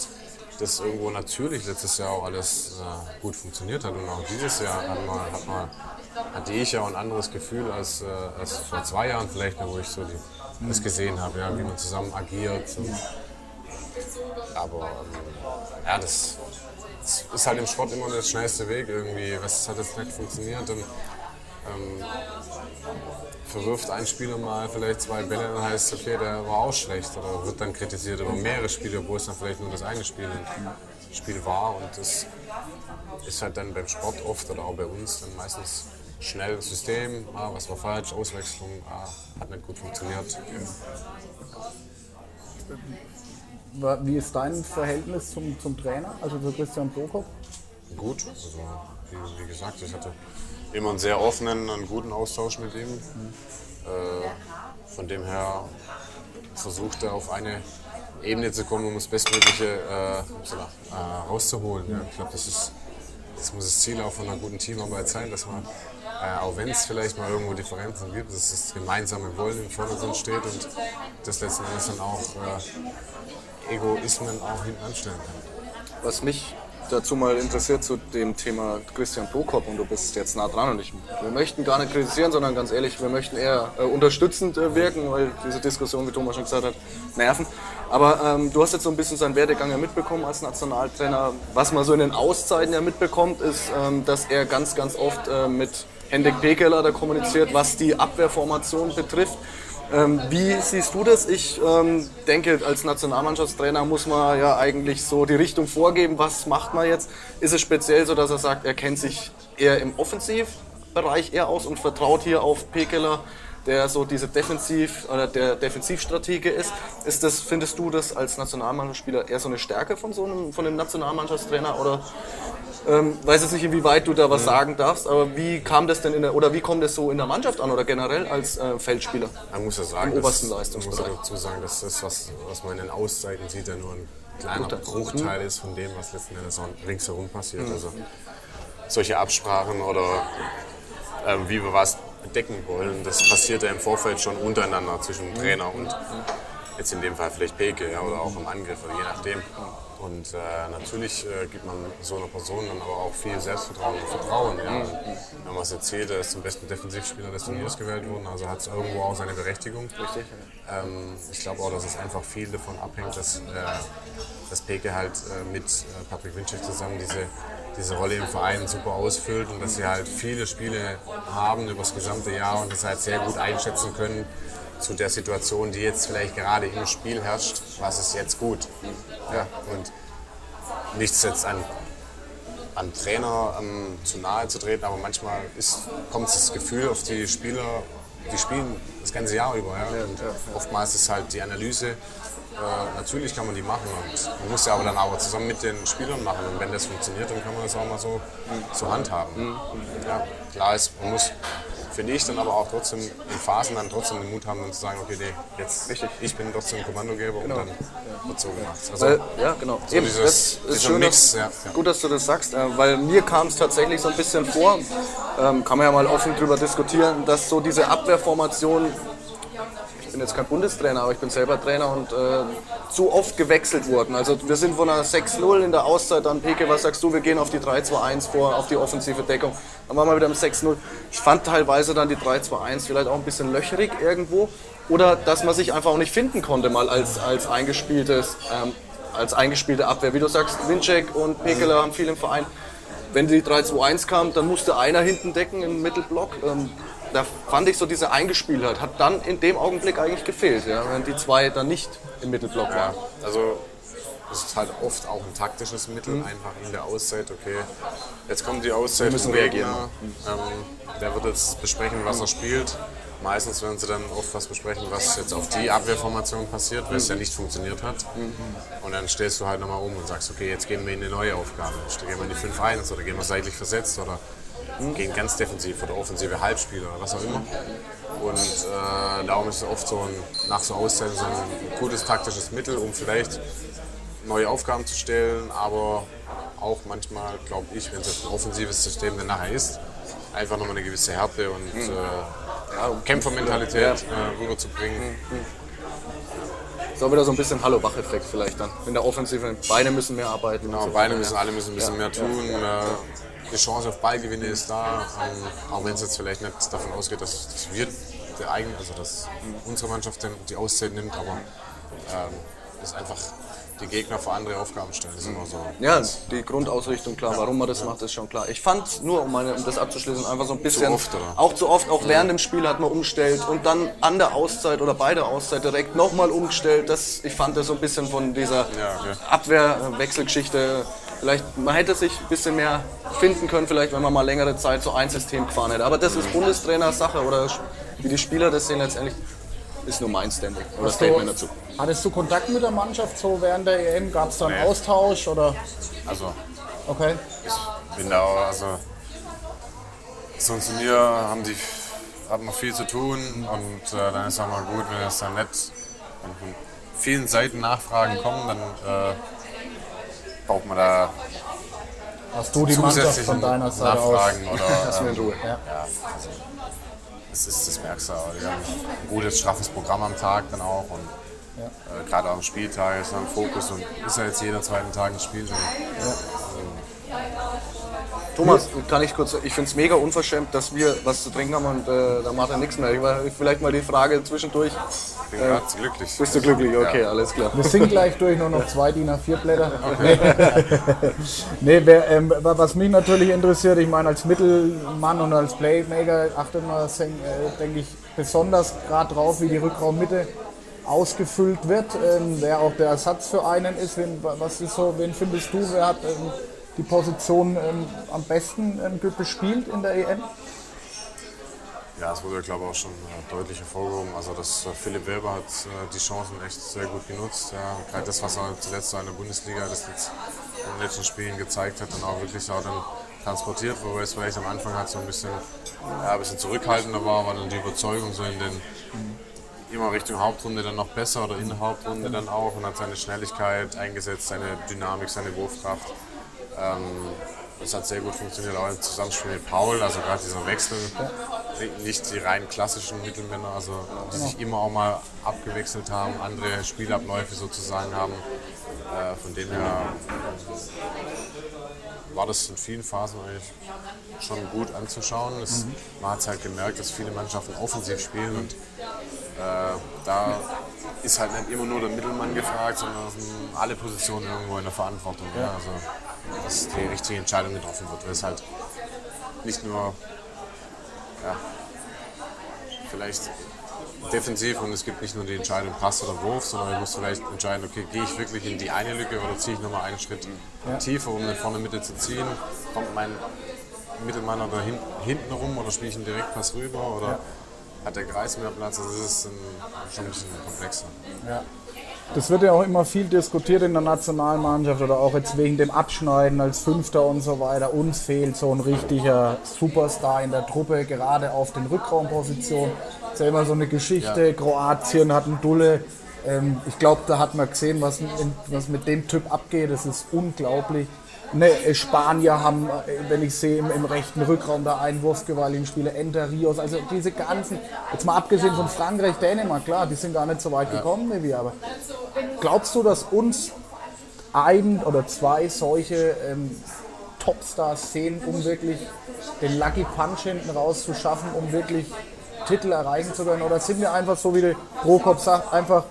das irgendwo natürlich letztes Jahr auch alles äh, gut funktioniert hat. Und auch dieses Jahr hat man, hat man, hatte ich ja ein anderes Gefühl als, äh, als vor zwei Jahren vielleicht, wo ich so die, das gesehen habe, ja, wie man zusammen agiert. Und, aber ähm, ja, das, das, ist halt im Sport immer der schnellste Weg irgendwie. Was hat jetzt nicht funktioniert? Und, ähm, verwirft ein Spieler mal vielleicht zwei Bälle, dann heißt es, okay, der war auch schlecht oder wird dann kritisiert über mehrere Spiele, obwohl es dann vielleicht nur das eine Spiel, Spiel war. Und das ist halt dann beim Sport oft oder auch bei uns dann meistens schnell das System, ah, was war falsch, Auswechslung, ah, hat nicht gut funktioniert. Wie ist dein Verhältnis zum, zum Trainer, also zu Christian Prokop? Gut, also wie, wie gesagt, ich hatte immer einen sehr offenen und guten Austausch mit ihm. Äh, von dem her versucht er auf eine Ebene zu kommen, um das Bestmögliche äh, äh, rauszuholen. Ja. Ich glaube, das, das muss das Ziel auch von einer guten Teamarbeit sein, dass man, äh, auch wenn es vielleicht mal irgendwo Differenzen gibt, dass das gemeinsame Wollen im Vordergrund steht und das letzten Endes dann auch äh, Egoismen auch hinten anstellen kann. Was mich dazu mal interessiert zu dem Thema Christian Prokop und du bist jetzt nah dran und ich, wir möchten gar nicht kritisieren, sondern ganz ehrlich, wir möchten eher äh, unterstützend äh, wirken, weil diese Diskussion, wie Thomas schon gesagt hat, nerven. Aber ähm, du hast jetzt so ein bisschen seinen Werdegang ja mitbekommen als Nationaltrainer. Was man so in den Auszeiten ja mitbekommt, ist, ähm, dass er ganz, ganz oft äh, mit Hendrik Pekeler da kommuniziert, was die Abwehrformation betrifft. Ähm, wie siehst du das? Ich ähm, denke, als Nationalmannschaftstrainer muss man ja eigentlich so die Richtung vorgeben. Was macht man jetzt? Ist es speziell so, dass er sagt, er kennt sich eher im Offensivbereich eher aus und vertraut hier auf Pekeler, der so diese Defensiv oder der Defensivstratege ist? Ist das, findest du das als Nationalmannschaftsspieler eher so eine Stärke von so einem, von dem Nationalmannschaftstrainer oder ähm, weiß jetzt nicht, inwieweit du da was sagen darfst, aber wie kam das denn in der, oder wie kommt das so in der Mannschaft an oder generell als äh, Feldspieler? Man muss ja sagen, Im obersten Leistungsbereich. Man muss dazu sagen, dass das, was, was man in den Auszeiten sieht, ja nur ein kleiner Bruchteil ist von dem, was letzten Endes ringsherum passiert. Also solche Absprachen oder ähm, wie wir was bedecken wollen, das passiert ja im Vorfeld schon untereinander zwischen Trainer und jetzt in dem Fall vielleicht Peke ja, oder auch im Angriff, oder je nachdem. Und äh, natürlich äh, gibt man so einer Person dann aber auch viel Selbstvertrauen und Vertrauen. Ja. Und wenn man es erzählt, er ist zum besten Defensivspieler des Turniers gewählt worden, also hat es irgendwo auch seine Berechtigung. Richtig. Ähm, ich glaube auch, dass es einfach viel davon abhängt, dass, äh, dass Peke halt äh, mit äh, Patrick Winczek zusammen diese, diese Rolle im Verein super ausfüllt und dass sie halt viele Spiele haben über das gesamte Jahr und das halt sehr gut einschätzen können zu der Situation, die jetzt vielleicht gerade im Spiel herrscht, was ist jetzt gut. Ja, und nichts jetzt an, an Trainer ähm, zu nahe zu treten, aber manchmal ist, kommt das Gefühl auf die Spieler, die spielen das ganze Jahr über. Ja? Und oftmals ist halt die Analyse, äh, natürlich kann man die machen und man muss ja aber dann aber zusammen mit den Spielern machen. Und wenn das funktioniert, dann kann man das auch mal so, so handhaben. Ja, klar ist, man muss finde ich dann aber auch trotzdem in Phasen dann trotzdem den Mut haben, dann zu sagen, okay, nee, jetzt ich bin trotzdem Kommandogeber und dann wird so gemacht. Also, Weil, ja, genau. so Eben, dieses, das ist schön, Mix, dass, ja, ja. gut, dass du das sagst, äh, weil mir kam es tatsächlich so ein bisschen vor, ähm, kann man ja mal offen drüber diskutieren, dass so diese Abwehrformation, bin jetzt kein Bundestrainer, aber ich bin selber Trainer und äh, zu oft gewechselt wurden. Also wir sind von einer 6-0 in der Auszeit an Peke, was sagst du, wir gehen auf die 3-2-1 vor, auf die offensive Deckung. Dann waren wir wieder im 6-0. Ich fand teilweise dann die 3-2-1 vielleicht auch ein bisschen löcherig irgendwo. Oder dass man sich einfach auch nicht finden konnte, mal als, als eingespieltes, ähm, als eingespielte Abwehr. Wie du sagst, Winczek und Pekele haben viel im Verein. Wenn die 3-2-1 kam, dann musste einer hinten decken im Mittelblock. Ähm, da fand ich so diese Eingespieltheit, hat dann in dem Augenblick eigentlich gefehlt, ja, wenn die zwei dann nicht im Mittelblock waren. Ja, also es ist halt oft auch ein taktisches Mittel, Mhm. einfach in der Auszeit, okay, jetzt kommt die Auszeit, Wir müssen reagieren. Ähm, der wird jetzt besprechen, was er spielt. Meistens werden sie dann oft was besprechen, was jetzt auf die Abwehrformation passiert, weil es Mhm. ja nicht funktioniert hat. Und dann stellst du halt nochmal um und sagst, okay, jetzt gehen wir in eine neue Aufgabe. Jetzt gehen wir in die 5-1 oder gehen wir seitlich versetzt oder Mhm. gehen ganz defensiv oder offensive Halbspieler oder was auch immer. Und äh, darum ist es oft so ein, nach so Auszeiten so ein gutes taktisches Mittel, um vielleicht neue Aufgaben zu stellen, aber auch manchmal, glaube ich, wenn es ein offensives System dann nachher ist, einfach nochmal eine gewisse Härte und Mhm. äh, Kämpfermentalität äh, rüberzubringen. Ist auch wieder so ein bisschen Hallo-Wach-Effekt vielleicht dann. In der Offensive, beide müssen mehr arbeiten. Genau, so weiter, müssen, ja. alle müssen ein bisschen mehr tun. Äh, die Chance auf Ballgewinne ist da, ähm, auch wenn es jetzt vielleicht nicht davon ausgeht, dass, dass wir der eigene, also dass unsere Mannschaft dann die Auszeit nimmt, aber ähm, ist einfach die Gegner vor andere Aufgaben stellen. Das ist immer so. Ja, die Grundausrichtung klar, warum man das macht, ist schon klar. Ich fand nur, um, meine, um das abzuschließen, einfach so ein bisschen. oft, oder? Auch zu oft, auch während dem Spiel hat man umgestellt und dann an der Auszeit oder bei der Auszeit direkt nochmal umgestellt. Das, ich fand das so ein bisschen von dieser Ja. Abwehrwechselgeschichte. Vielleicht, man hätte sich ein bisschen mehr finden können, vielleicht, wenn man mal längere Zeit so ein System gefahren hätte. Aber das ist Bundestrainer-Sache oder wie die Spieler das sehen letztendlich, ist nur mein Standing oder Hast Statement du, dazu. hattest du Kontakt mit der Mannschaft so während der EM? Gab es da einen Nee. Austausch oder? Also Okay. ich bin da auch, also so ein Turnier haben die, hat man viel zu tun und äh, dann ist auch mal gut, wenn es dann nicht wenn von vielen Seiten Nachfragen kommen, dann äh, braucht man da Hast du die Mannschaft von deiner Seite aus? Nachfragen oder Lass mir in Ruhe. Ja. also, das ist das merkst du auch. Die haben ein gutes, straffes Programm am Tag dann auch und äh, gerade am Spieltag ist dann Fokus und ist ja jetzt jeder zweiten Tag ein Spiel. Und, Thomas, kann ich kurz, ich finde es mega unverschämt, dass wir was zu trinken haben und äh, da macht er nichts mehr. Ich war, vielleicht mal die Frage zwischendurch. Ich bin gerade glücklich. Bist du glücklich? Okay, alles klar. Wir sind gleich durch, nur noch zwei DIN A4 Blätter. nee, wer, ähm, was mich natürlich interessiert, ich meine, als Mittelmann und als Playmaker achtet man, äh, denke ich, besonders gerade drauf, wie die Rückraummitte ausgefüllt wird, ähm, wer auch der Ersatz für einen ist. Wen, was ist so, wen findest du, wer hat ähm, die Position ähm, am besten ähm, bespielt in der EM? Ja, es wurde, glaube ich, auch schon äh, deutlich hervorgehoben. Also, dass äh, Philipp Weber hat äh, die Chancen echt sehr gut genutzt. Ja. Gerade das, was er zuletzt in der Bundesliga das jetzt in den letzten Spielen gezeigt hat, dann auch wirklich auch dann transportiert, wo es vielleicht am Anfang halt so ein bisschen, ja, ein bisschen zurückhaltender war, war dann die Überzeugung so in den immer Richtung Hauptrunde dann noch besser oder in der Hauptrunde dann auch und hat seine Schnelligkeit eingesetzt, seine Dynamik, seine Wurfkraft. Ähm, das hat sehr gut funktioniert, auch im Zusammenspiel mit Paul, also gerade dieser Wechsel, nicht die rein klassischen Mittelmänner, also die sich immer auch mal abgewechselt haben, andere Spielabläufe sozusagen haben. Äh, von dem her war das in vielen Phasen eigentlich schon gut anzuschauen. Es, man hat halt gemerkt, dass viele Mannschaften offensiv spielen und äh, da ist halt nicht immer nur der Mittelmann gefragt, sondern alle Positionen irgendwo in der Verantwortung. Ja. Also, dass die richtige Entscheidung getroffen wird. Weil es halt nicht nur ja, vielleicht defensiv und es gibt nicht nur die Entscheidung Pass oder Wurf, sondern ich muss vielleicht entscheiden, okay, gehe ich wirklich in die eine Lücke oder ziehe ich nochmal einen Schritt ja. tiefer, um den vorne Mitte zu ziehen. Kommt mein Mittelmann oder hin, hinten rum oder spiele ich einen Direktpass rüber oder ja hat der Kreis mehr Platz. Also das ist ein, schon ein bisschen komplexer. Ja. Das wird ja auch immer viel diskutiert in der Nationalmannschaft oder auch jetzt wegen dem Abschneiden als Fünfter und so weiter. Uns fehlt so ein richtiger Superstar in der Truppe, gerade auf den Rückraumpositionen. Das ist ja immer so eine Geschichte. Ja. Kroatien hat einen Dulle. Ähm, ich glaube, da hat man gesehen, was, was mit dem Typ abgeht. Das ist unglaublich ne, Spanier haben, äh, wenn ich sehe, im, im, rechten Rückraum da einen wurfgewaltigen Spieler, Enter Rios, also diese ganzen, jetzt mal abgesehen von Frankreich, Dänemark, klar, die sind gar nicht so weit gekommen wie wir, aber glaubst du, dass uns ein oder zwei solche ähm, Topstars fehlen, um wirklich den Lucky Punch hinten raus zu schaffen, um wirklich Titel erreichen zu können? Oder sind wir einfach so, wie der Prokop sagt, einfach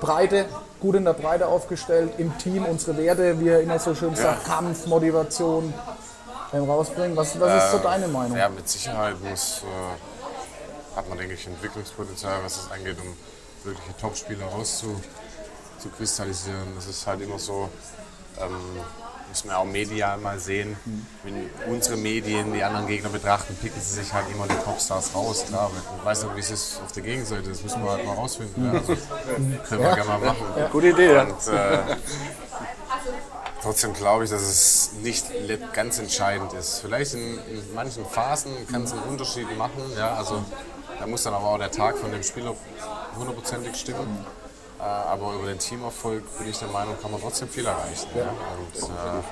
Breite, gut in der Breite aufgestellt, im Team unsere Werte, wie er immer so schön sagt, ja. Kampf, Motivation ähm, rausbringen. Was, was ist so ähm, deine Meinung? Ja, mit Sicherheit muss, äh, hat man, denke ich, Entwicklungspotenzial, was das angeht, um wirkliche Topspieler rauszukristallisieren. Das ist halt immer so, ähm, muss man auch medial mal sehen. Wenn unsere Medien die anderen Gegner betrachten, picken sie sich halt immer die Topstars raus. Klar, ich weiß nicht, wie es ist auf der Gegenseite, das müssen wir halt mal rausfinden. Ja. Also, können wir ja. gerne mal machen. Ja. Gute Idee. Und, äh, trotzdem glaube ich, dass es nicht ganz entscheidend ist. Vielleicht in, in manchen Phasen kann es einen Unterschied machen. Ja, also, da muss dann aber auch der Tag von dem Spieler hundertprozentig stimmen. Äh, aber über den Teamerfolg bin ich der Meinung, kann man trotzdem viel erreichen. Ja. Und, äh,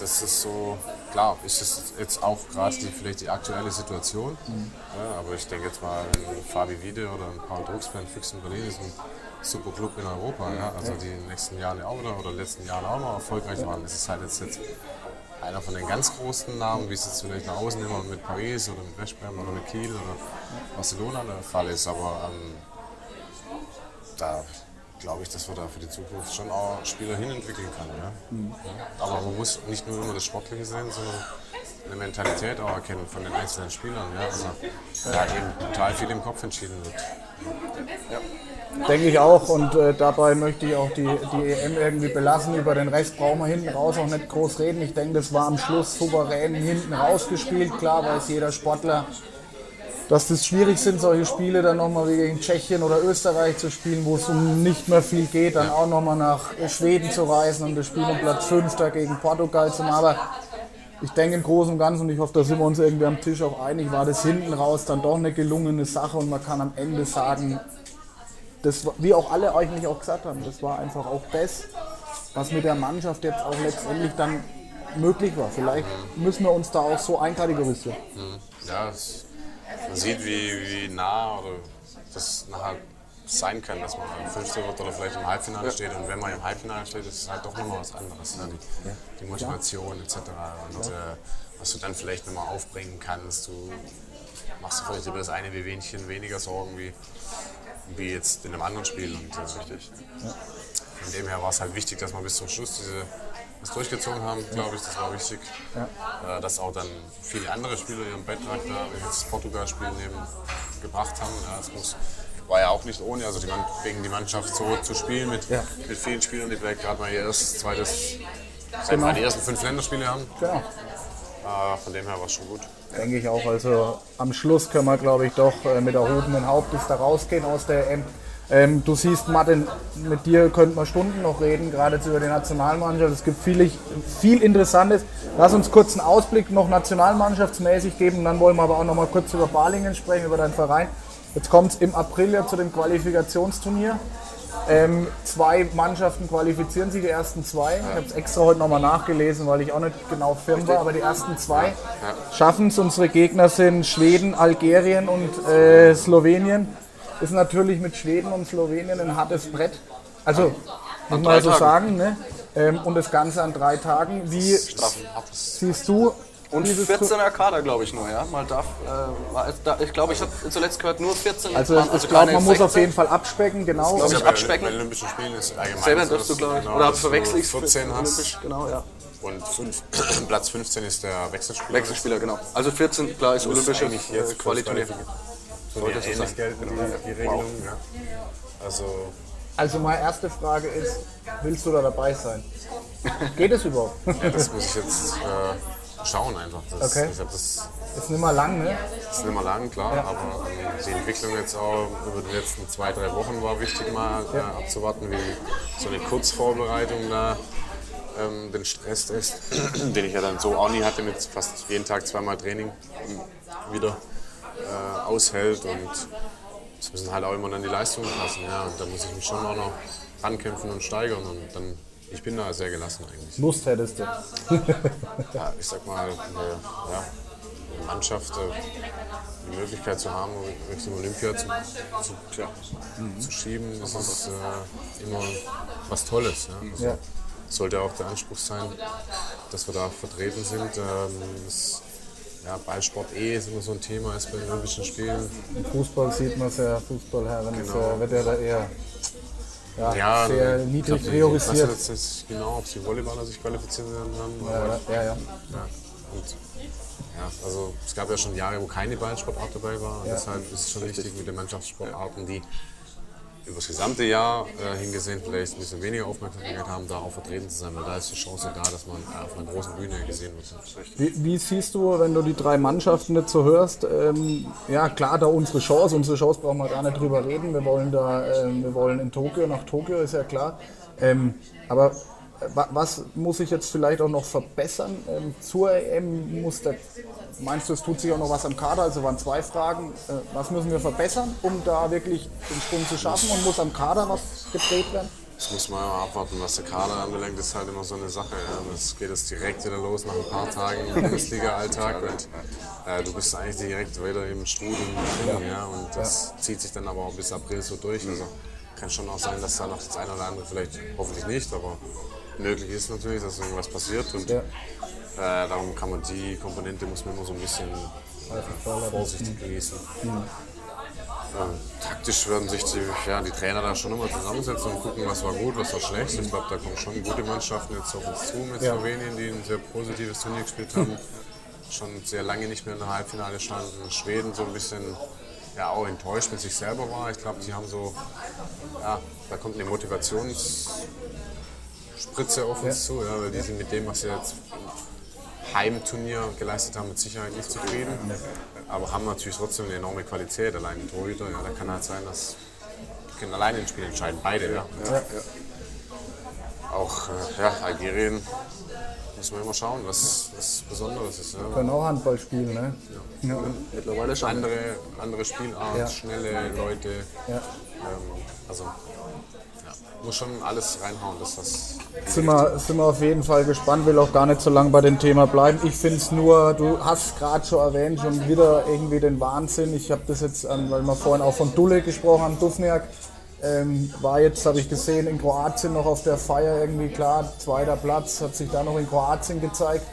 das ist so, klar, ist das jetzt auch gerade die, vielleicht die aktuelle Situation. Mhm. Ja, aber ich denke jetzt mal, Fabi Wiede oder ein Paul Drucksmann, ein Füchsen Berlin ist ein super Club in Europa. Ja? Also die in den nächsten Jahren auch wieder oder letzten Jahren auch noch erfolgreich waren. Es ist halt jetzt, jetzt einer von den ganz großen Namen, wie es jetzt vielleicht nach außen immer mit Paris oder mit Westbrem oder mit Kiel oder Barcelona der Fall ist. Aber ähm, da glaube ich, dass wir da für die Zukunft schon auch Spieler hinentwickeln können. Ja? Mhm. Aber man muss nicht nur immer das Sportliche sehen, sondern eine Mentalität auch erkennen von den einzelnen Spielern. Ja? Also da eben total viel im Kopf entschieden wird. Ja. Denke ich auch und äh, dabei möchte ich auch die, die EM irgendwie belassen. Über den Rest brauchen wir hinten raus auch nicht groß reden. Ich denke, das war am Schluss souverän hinten rausgespielt. Klar weiß jeder Sportler, dass das schwierig sind, solche Spiele dann nochmal gegen Tschechien oder Österreich zu spielen, wo es um nicht mehr viel geht, dann auch nochmal nach Schweden zu reisen und das Spiel um Platz 5 da gegen Portugal zu machen. Aber ich denke im Großen und Ganzen, und ich hoffe, da sind wir uns irgendwie am Tisch auch einig, war das hinten raus dann doch eine gelungene Sache und man kann am Ende sagen, das, wie auch alle eigentlich auch gesagt haben, das war einfach auch das, was mit der Mannschaft jetzt auch letztendlich dann möglich war. Vielleicht müssen wir uns da auch so einkategorisieren. Ja, das man sieht, wie, wie nah oder das nachher sein kann, dass man Fünfter wird oder vielleicht im Halbfinale steht. Und wenn man im Halbfinale steht, ist es halt doch nochmal was anderes. Ne? Die, die Motivation etc. Und äh, was du dann vielleicht nochmal aufbringen kannst. Du machst du vielleicht über das eine Wehwehchen weniger Sorgen wie, wie jetzt in einem anderen Spiel. Und, äh, richtig. Von dem her war es halt wichtig, dass wir bis zum Schluss diese, das durchgezogen haben, glaube ich. Das war wichtig. Äh, dass auch dann viele andere Spieler ihren Beitrag da, wie jetzt das Portugal-Spiel neben gebracht haben. Ja, das muss, war ja auch nicht ohne, also die Mann, gegen die Mannschaft so zu spielen mit, Ja. mit vielen Spielern, die vielleicht gerade mal ihr erstes, zweites, Genau. mal die ersten fünf Länderspiele haben. Genau. Äh, von dem her war es schon gut. Denke ich auch. Also am Schluss können wir, glaube ich, doch äh, mit erhobenen Hauptes da rausgehen aus der EM. Ähm, du siehst, Martin, mit dir könnten wir Stunden noch reden, gerade jetzt über die Nationalmannschaft. Es gibt viel, viel Interessantes. Lass uns kurz einen Ausblick noch nationalmannschaftsmäßig geben. Dann wollen wir aber auch noch mal kurz über Balingen sprechen, über deinen Verein. Jetzt kommt es im April ja zu dem Qualifikationsturnier. Ähm, zwei Mannschaften qualifizieren sich, die ersten zwei. Ich habe es extra heute nochmal nachgelesen, weil ich auch nicht genau firm war, aber die ersten zwei schaffen es. Unsere Gegner sind Schweden, Algerien und äh, Slowenien. Ist natürlich mit Schweden und Slowenien ein hartes Brett. Also, muss man so Tagen. sagen. Ne? Ähm, und das Ganze an drei Tagen. Wie siehst du Und dieses 14er Kader, glaube ich, nur, ja. Mal darf, äh, ich glaube, ich habe zuletzt gehört, nur 14. Also, waren ich glaube, man muss auf 16. jeden Fall abspecken, genau. glaub ich, Ja, bei, abspecken. bei Olympischen Spielen ist allgemein Selber darfst du, glaube ich. genau, Oder verwechsel ich 14 hast Olympisch, genau, ja. und fünf, Platz 15 ist der Wechselspieler. Wechselspieler, genau. Also 14, klar, ist Das jetzt Qualiturnier. So Sollte die so ähnlich sein. gelten, die, die Regelung. Ja. Also, Also, meine erste Frage ist: Willst du da dabei sein? Geht es überhaupt? ja, das muss ich jetzt äh, schauen einfach. Das, Okay. Ich hab das Ist nicht mal lang, ne? Das ist nicht mehr lang, klar, aber ähm, die Entwicklung jetzt auch über die letzten zwei, drei Wochen war wichtig mal äh, abzuwarten, wie so eine Kurzvorbereitung da ähm, den Stresstest, den ich ja dann so auch nie hatte, mit fast jeden Tag zweimal Training wieder äh, aushält und es müssen halt auch immer dann die Leistungen passen, ja, und da muss ich mich schon auch noch rankämpfen und steigern und dann, ich bin da sehr gelassen eigentlich. Lust hättest du. ja, ich sag mal, eine, ja, eine Mannschaft äh, die Möglichkeit zu haben, Richtung Olympia zu, zu, ja, zu schieben, das ist äh, immer was Tolles. Ja. Also, Ja. Sollte auch der Anspruch sein, dass wir da vertreten sind. Ähm, das, ja, Ballsport eh ist immer so ein Thema, ist bei den Olympischen Spielen. Im Fußball sieht man es ja, Fußballherren Genau. wird ja da eher ja, Ja, sehr ich niedrig glaub, Ich priorisiert. weiß jetzt nicht genau, ob die Volleyballer sich qualifizieren werden. Ja, aber- ja, ja. Ja, und ja, also es gab ja schon Jahre, wo keine Ballsportart dabei war. Deshalb ist es schon wichtig mit den Mannschaftssportarten, die über das gesamte Jahr äh, hingesehen vielleicht ein bisschen weniger Aufmerksamkeit haben, da auch vertreten zu sein, weil da ist die Chance da, dass man äh, auf einer großen Bühne gesehen wird. Wie, wie siehst du, wenn du die drei Mannschaften jetzt so hörst? Ähm, ja, klar, da unsere Chance. Unsere Chance brauchen wir gar nicht drüber reden. Wir wollen da, ähm, wir wollen in Tokio, nach Tokio, ist ja klar. Ähm, aber äh, wa- was muss sich jetzt vielleicht auch noch verbessern ähm, zur EM? Muss der, meinst du, es tut sich auch noch was am Kader? Also waren zwei Fragen. Äh, was müssen wir verbessern, um da wirklich den Sprung zu schaffen? Und muss am Kader was gedreht werden? Das muss man ja abwarten, was der Kader anbelangt, ist halt immer so eine Sache. Das geht jetzt direkt wieder los nach ein paar Tagen im Bundesliga-Alltag und äh, du bist eigentlich direkt wieder im Strudel drin. Ja. Und das zieht sich dann aber auch bis April so durch. Also kann schon auch sein, dass da noch das eine oder andere vielleicht, hoffentlich nicht, aber möglich ist natürlich, dass irgendwas passiert. Und Ja. Äh, darum kann man die Komponente muss man immer so ein bisschen äh, vorsichtig genießen. Ähm, taktisch werden sich die, ja, die Trainer da schon immer zusammensetzen und gucken, was war gut, was war schlecht. Ich glaube, da kommen schon gute Mannschaften jetzt auf uns zu mit Ja. Slowenien, die ein sehr positives Turnier gespielt haben. Schon sehr lange nicht mehr in der Halbfinale standen. Schweden so ein bisschen ja, auch enttäuscht mit sich selber war. Ich glaube, die haben so, ja, da kommt eine Motivationsspritze auf uns zu, ja, weil die sind mit dem, was sie jetzt Heimturnier geleistet haben, mit Sicherheit nicht zufrieden. Aber haben natürlich trotzdem eine enorme Qualität. Allein die Torhüter, ja, da kann halt sein, dass die können alleine ein Spiel entscheiden, beide. Ja. Auch äh, ja, Algerien müssen wir immer schauen, was, was Besonderes ist. Ja. Können auch Handball spielen, ne? Ja. Mittlerweile schon. Andere, andere Spielart, Ja. schnelle Leute. Ja. Ähm, also ja, muss schon alles reinhauen, dass das Sind wir, sind wir auf jeden Fall gespannt, will auch gar nicht so lange bei dem Thema bleiben. Ich finde es nur, du hast gerade schon erwähnt, schon wieder irgendwie den Wahnsinn. Ich habe das jetzt, weil wir vorhin auch von Dulle gesprochen haben, Dufniak, Ähm, war jetzt, habe ich gesehen, in Kroatien noch auf der Feier irgendwie klar, zweiter Platz, hat sich da noch in Kroatien gezeigt.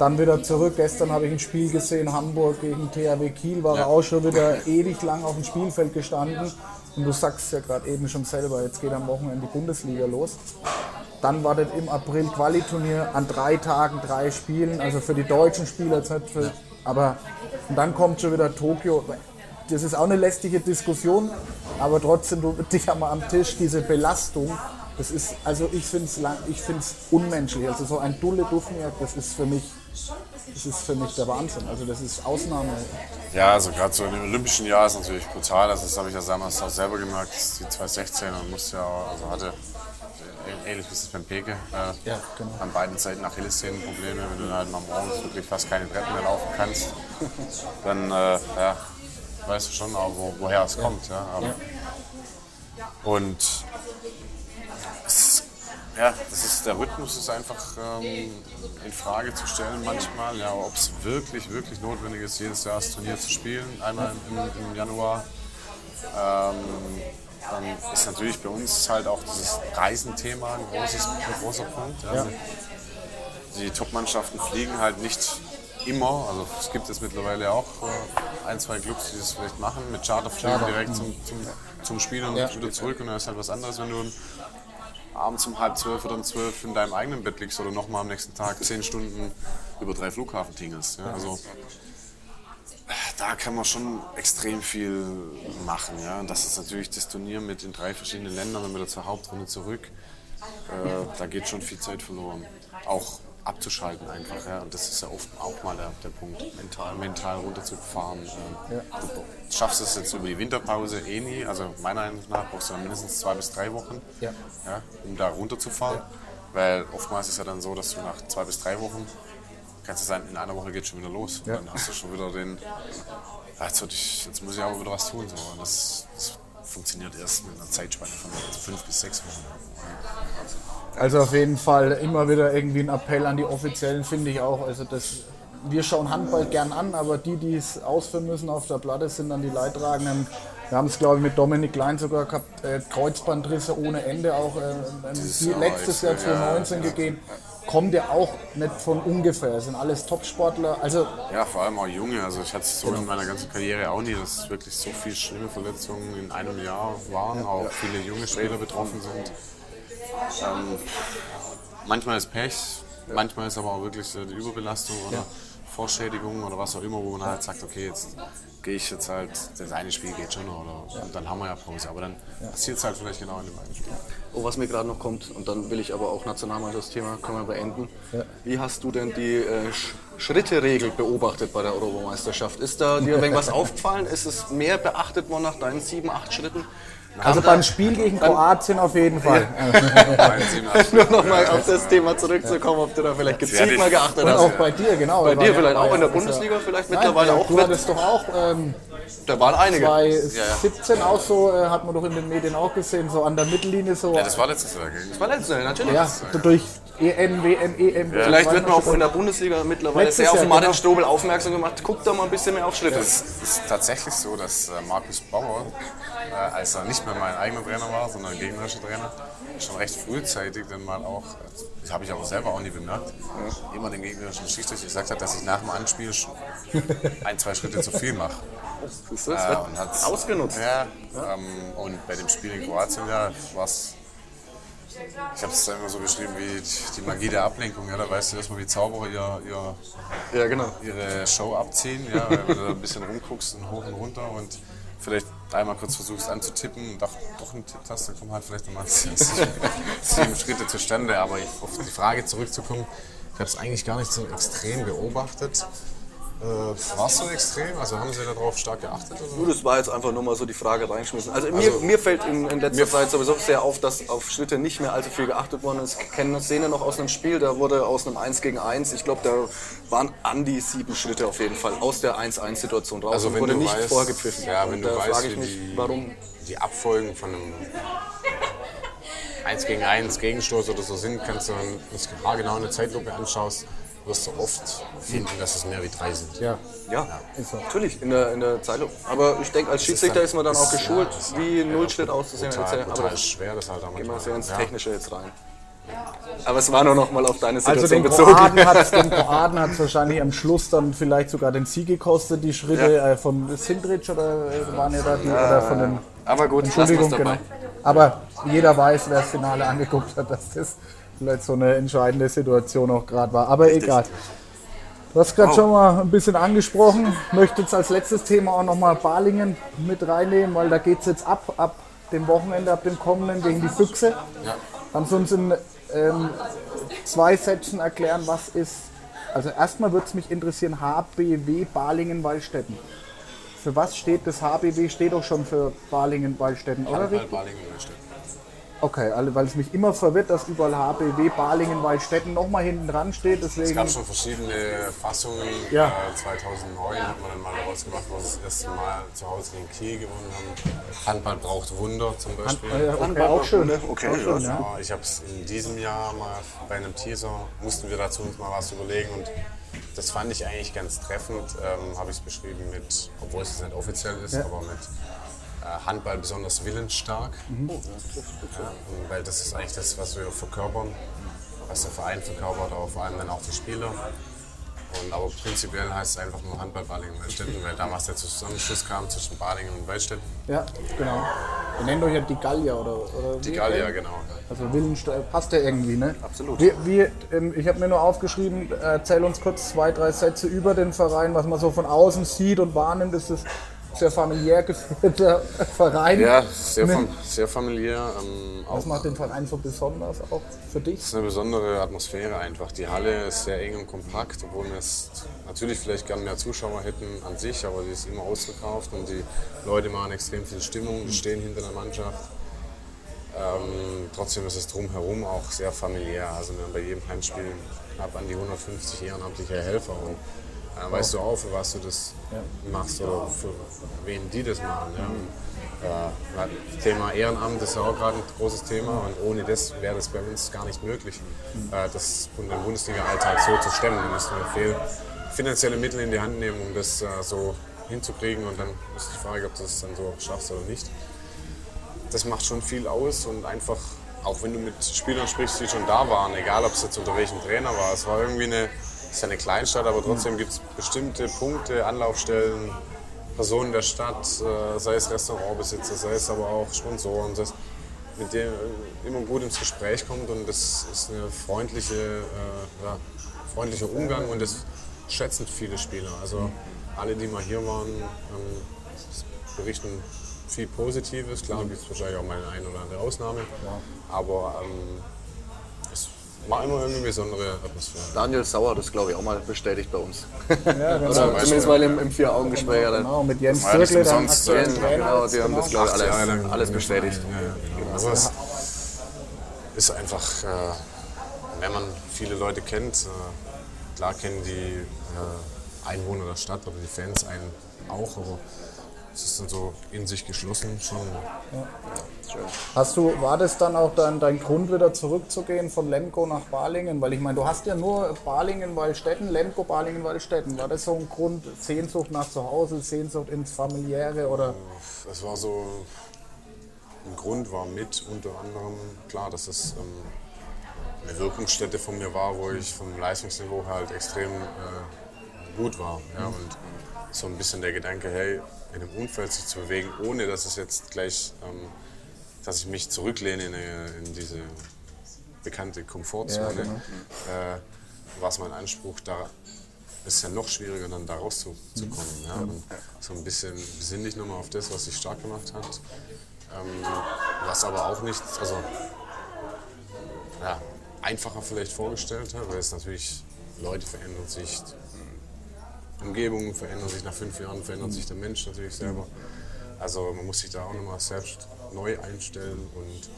Dann wieder zurück. Gestern habe ich ein Spiel gesehen, Hamburg gegen THW Kiel, war er auch schon wieder ewig lang auf dem Spielfeld gestanden. Und du sagst ja gerade eben schon selber, jetzt geht am Wochenende die Bundesliga los. Dann war das im April Qualiturnier an drei Tagen, drei Spielen, also für die deutschen Spieler jetzt nicht für, aber und dann kommt schon wieder Tokio. Das ist auch eine lästige Diskussion, aber trotzdem, du dich einmal am Tisch, diese Belastung, das ist, also ich finde es ich find's unmenschlich. Also so ein Dulle Duffniak, das ist für mich, das ist für mich der Wahnsinn. Also das ist Ausnahme. Ja, also gerade so in dem olympischen Jahr ist natürlich brutal. Also das habe ich ja damals auch selber gemerkt, die 2016 und musste ja, also hatte ähnlich wie es beim Peke. Äh, Ja, genau. An beiden Seiten Achillessehnenprobleme. Wenn du halt mal morgens wirklich fast keine Treppen mehr laufen kannst, dann äh, ja, weißt du schon auch, wo, woher es kommt. Ja. Aber, Und ja, das ist, der Rhythmus ist einfach ähm, in Frage zu stellen manchmal. Ja, ob es wirklich, wirklich notwendig ist, jedes Jahr das Turnier zu spielen, einmal im, im Januar. Ähm, dann ist natürlich bei uns halt auch dieses Reisenthema ein, großes, ein großer Punkt. Ja. Die Top-Mannschaften fliegen halt nicht immer. Also es gibt es mittlerweile auch äh, ein, zwei Clubs, die das vielleicht machen, mit Charterflügen Charter, direkt zum, zum, zum Spiel und Ja. wieder zurück. Und dann ist halt was anderes, wenn du abends um halb zwölf oder um zwölf in deinem eigenen Bett liegst oder nochmal am nächsten Tag zehn Stunden über drei Flughafen tingelst. Ja. Also da kann man schon extrem viel machen. Ja. Und das ist natürlich das Turnier mit den drei verschiedenen Ländern, dann wieder zur Hauptrunde zurück. Äh, da geht schon viel Zeit verloren. Auch abzuschalten einfach. Ja. Und das ist ja oft auch mal der, der Punkt, mental, mental runterzufahren. Ähm, Du schaffst es jetzt über die Winterpause eh nie. Also meiner Meinung nach brauchst du dann mindestens zwei bis drei Wochen, Ja. Ja, um da runterzufahren. Weil oftmals ist es ja dann so, dass du nach zwei bis drei Wochen kannst du sagen, in einer Woche geht schon wieder los. Ja. Dann hast du schon wieder den, ja, jetzt, ich, jetzt muss ich aber wieder was tun. So. Und das, das funktioniert erst mit einer Zeitspanne von fünf bis sechs Wochen. Also auf jeden Fall immer wieder irgendwie ein Appell an die Offiziellen, finde ich auch. Also das, wir schauen Handball gern an, aber die, die es ausführen müssen auf der Platte, sind dann die Leidtragenden. Wir haben es, glaube ich, mit Dominik Klein sogar gehabt, äh, Kreuzbandrisse ohne Ende auch äh, Jahr letztes Jahr extrem, ja, 2019 gegeben. Kommt ja auch nicht von ungefähr, Es sind alles Topsportler. Also Ja, vor allem auch Junge. Also ich hatte es so in meiner ganzen Karriere auch nie, dass wirklich so viele schlimme Verletzungen in einem Jahr waren. Auch viele junge Spieler betroffen sind. Ähm, manchmal ist Pech, manchmal ist aber auch wirklich die Überbelastung oder Vorschädigung oder was auch immer, wo man halt sagt, okay, jetzt gehe ich jetzt halt, das eine Spiel geht schon noch oder und dann haben wir ja Pause. Aber dann passiert es halt vielleicht genau in dem einen Spiel. Oh, was mir gerade noch kommt, und dann will ich aber auch Nationalmannschaftsthema, können wir beenden. Wie hast du denn die äh, Sch Schritteregel beobachtet bei der Europameisterschaft? Ist da dir irgendwas aufgefallen? Ist es mehr beachtet worden nach deinen sieben, acht Schritten? Also beim Spiel gegen Kroatien auf jeden Fall. Nur nochmal auf das Thema zurückzukommen, ob du da vielleicht gezielt mal geachtet Und hast. auch bei dir, genau. Bei dir ja- vielleicht auch ja- in der ja- Bundesliga vielleicht Nein, mittlerweile ja, auch. Du hattest doch auch ähm, Da waren einige. 2017 auch so, äh, hat man doch in den Medien auch gesehen, so an der Mittellinie so. Ja, das war letztes Jahr, gell? Das war letztes Jahr, natürlich. Ja, durch EN, WM, EM. Vielleicht wird man auch in der Bundesliga mittlerweile Letztes sehr auf Jahr, Martin genau. Strobel aufmerksam gemacht. Guckt da mal ein bisschen mehr auf Schritte. Es ist tatsächlich so, dass äh, Markus Bauer, äh, als er nicht mehr mein eigener Trainer war, sondern gegnerischer Trainer, schon recht frühzeitig dann mal auch, das habe ich aber selber auch nie bemerkt, immer den gegnerischen Schiedsrichter gesagt hat, dass ich nach dem Anspiel schon ein, zwei Schritte zu viel mache. Das Äh, und hat's- ausgenutzt. Ja, ähm, und bei dem Spiel in Kroatien, ja, war es. Ich habe es immer so beschrieben wie die Magie der Ablenkung. Ja, da weißt du erstmal, wie Zauberer ihr, ihr, Ja, genau. ihre Show abziehen, ja, weil du da ein bisschen rumguckst und hoch und runter und vielleicht einmal kurz versuchst anzutippen und doch, doch eine Tipptaste, dann kommen halt vielleicht nochmal sieben Schritte zustande. Aber auf die Frage zurückzukommen, ich habe es eigentlich gar nicht so extrem beobachtet. Äh, War es so extrem? Also haben Sie darauf stark geachtet? Oder? Nur das war jetzt einfach nur mal so die Frage reingeschmissen. Also, mir, mir fällt in, in letzter Zeit sowieso sehr auf, dass auf Schritte nicht mehr allzu viel geachtet worden ist. Ich kenne eine Szene noch aus einem Spiel, da wurde aus einem 1 gegen 1, ich glaube, da waren an die sieben Schritte auf jeden Fall aus der 1-1-Situation raus Also und wenn wurde du nicht weißt- vorgepfiffen. ja, und wenn da du weißt, frage ich mich, die- warum. die Abfolgen von einem 1 gegen 1 Gegenstoß oder so sind, kannst du dann das haargenau in der Zeitlupe anschaust, wirst du oft finden, dass es mehr wie drei sind. Ja. Ja, natürlich, in der, in der Zeitlupe. Aber ich denke, als Schiedsrichter ist man dann auch geschult, wie ein Nullschnitt auszusehen. Total, Aber total das schwer, das halt auch gehen wir manchmal. sehr ins ja. Technische jetzt rein. Aber es war nur noch mal auf deine Also Situation den bezogen. Hat den Kroaten hat's wahrscheinlich am Schluss dann vielleicht sogar den Sieg gekostet, die Schritte Ja. äh, von Sindrich oder äh, waren ja da die oder von den Aber gut, Entschuldigung, genau. Aber jeder weiß, wer das Finale angeguckt hat, dass das vielleicht so eine entscheidende Situation auch gerade war. Aber egal. Du hast gerade schon mal ein bisschen angesprochen. Möchte jetzt als letztes Thema auch nochmal Balingen mit reinnehmen, weil da geht es jetzt ab, ab dem Wochenende, ab dem kommenden gegen die Füchse. Kannst du uns in ähm, zwei Sätzen erklären, was ist, also erstmal würde es mich interessieren, HBW Balingen-Wallstätten. Für was steht das HBW? Steht doch schon für Balingen-Wallstätten, oder? Handball, richtig? Balingen, Neustadt. Okay, alle, weil es mich immer verwirrt, dass überall HBW Balingen-Wallstätten nochmal hinten dran steht. Es Deswegen, gab schon verschiedene Fassungen. Ja. Äh, 2009 hat man dann mal rausgemacht, wo wir das erste Mal zu Hause gegen Kiel gewonnen haben. Handball braucht Wunder zum Beispiel. äh, okay, auch schön. ne? Okay, auch schön, ja. ja. Ja, ich habe es in diesem Jahr mal bei einem Teaser, mussten wir dazu uns mal was überlegen und das fand ich eigentlich ganz treffend. Ähm, habe ich es beschrieben mit, obwohl es nicht offiziell ist, aber mit äh, Handball besonders willensstark. Ja, und weil das ist eigentlich das, was wir verkörpern, was der Verein verkörpert, aber vor allem dann auch die Spieler. Und, aber prinzipiell heißt es einfach nur Handball Balingen und Waldstätten, weil damals der Zusammenschluss kam zwischen Balingen und Waldstätten. Ja, genau. Ihr nennt euch ja die Gallier oder, oder Die? Gallier, genau. Also Willenstein passt ja irgendwie, ne? Absolut. Wie, wie, ähm, ich habe mir nur aufgeschrieben, erzähl uns kurz zwei, drei Sätze über den Verein, was man so von außen sieht und wahrnimmt. Das ist ein sehr familiär geführter Verein. Ja, sehr, Ne? fam sehr familiär. Ähm, Was macht den Verein so besonders auch für dich? Es ist eine besondere Atmosphäre einfach. Die Halle ist sehr eng und kompakt, obwohl wir es natürlich vielleicht gern mehr Zuschauer hätten an sich, aber die ist immer ausverkauft und die Leute machen extrem viel Stimmung, die stehen hinter der Mannschaft. Ähm, trotzdem ist es drumherum auch sehr familiär. Also wir haben bei jedem Heimspiel knapp an die 150 ehrenamtliche Helfer und äh, weißt du auch, für was du das machst oder für wen die das machen. Ja? Äh, Thema Ehrenamt ist ja auch gerade ein großes Thema und ohne das wäre das bei uns gar nicht möglich, äh, das den Bundesliga-Alltag so zu stemmen. Da müssen wir viel finanzielle Mittel in die Hand nehmen, um das äh, so hinzukriegen und dann ist die Frage, ob du das dann so schaffst oder nicht. Das macht schon viel aus und einfach, auch wenn du mit Spielern sprichst, die schon da waren, egal ob es jetzt unter welchem Trainer war, es war irgendwie eine, ist ja eine Kleinstadt, aber trotzdem gibt es bestimmte Punkte, Anlaufstellen, Personen der Stadt, äh, sei es Restaurantbesitzer, sei es aber auch Sponsoren, das, mit denen äh, immer gut ins Gespräch kommt und das ist eine freundliche, äh, ja, freundlicher Umgang und das schätzen viele Spieler. Also alle, die mal hier waren, ähm, berichten viel Positives. Klar gibt es wahrscheinlich auch mal eine oder andere Ausnahme, aber ähm, es war immer irgendwie eine besondere Atmosphäre. Daniel Sauer, das glaube ich auch mal bestätigt bei uns. Ja, genau. Oder zumindest mal im, im Vier-Augen-Gespräch. dann- genau. Mit Jens war ja Zirkle, dann Ja, Trainer. genau, jetzt, die haben das, genau. glaube ich, alles, lang alles bestätigt. Ja, genau. Also es ist einfach, äh, wenn man viele Leute kennt, äh, klar kennen die äh, Einwohner der Stadt oder die Fans einen auch, aber es ist dann so in sich geschlossen schon. Hast du, war das dann auch dein, dein Grund, wieder zurückzugehen von Lemgo nach Balingen? Weil ich meine, du hast ja nur Balingen, Waldstätten, Lemgo, Balingen, Waldstätten. War das so ein Grund, Sehnsucht nach zu Hause, Sehnsucht ins Familiäre oder? Das war so, ein Grund war mit unter anderem, klar, dass es ähm, eine Wirkungsstätte von mir war, wo ich vom Leistungsniveau halt extrem äh, gut war. Ja, und so ein bisschen der Gedanke, hey, in einem Umfeld sich zu bewegen, ohne dass es jetzt gleich, ähm, dass ich mich zurücklehne in, eine, in diese bekannte Komfortzone, äh, war es mein Anspruch, da ist es ja noch schwieriger, dann da rauszukommen. Ja? Und so ein bisschen besinn dich nochmal auf das, was dich stark gemacht hat. Ähm, was aber auch nicht, also ja, einfacher vielleicht vorgestellt habe, weil es natürlich, Leute verändern sich, Umgebungen verändern sich, nach fünf Jahren verändert sich der Mensch natürlich selber. Also man muss sich da auch nochmal selbst neu einstellen und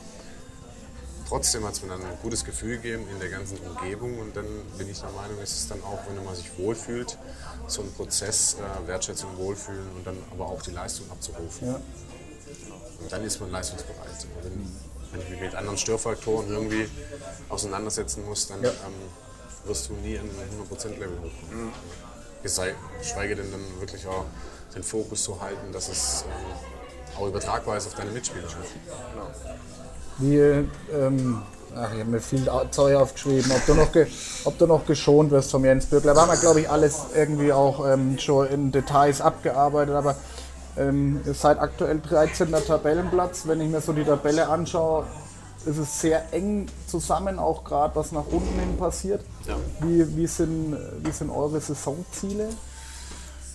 trotzdem hat es mir dann ein gutes Gefühl gegeben in der ganzen Umgebung und dann bin ich der Meinung, ist es dann auch, wenn man sich wohlfühlt, so ein Prozess, äh, Wertschätzung, Wohlfühlen und dann aber auch die Leistung abzurufen. Ja. Und dann ist man leistungsbereit. Wenn, wenn ich mich mit anderen Störfaktoren irgendwie auseinandersetzen muss, dann ähm, wirst du nie an den 100%-Level hochkommen. Mhm. Geschweige denn dann wirklich auch den Fokus so halten, dass es ähm, auch übertragbar ist auf deine Mitspieler. Genau. Wie, ähm, ach, ich habe mir viel Zeug aufgeschrieben, ob du noch, ob du noch geschont wirst vom Jens Bürgler. Da haben wir, glaube ich, alles irgendwie auch ähm, schon in Details abgearbeitet, aber ähm, ihr seid aktuell 13. Tabellenplatz. Wenn ich mir so die Tabelle anschaue, ist es sehr eng zusammen, auch gerade was nach unten hin passiert. Ja. Wie, wie, sind, wie sind eure Saisonziele?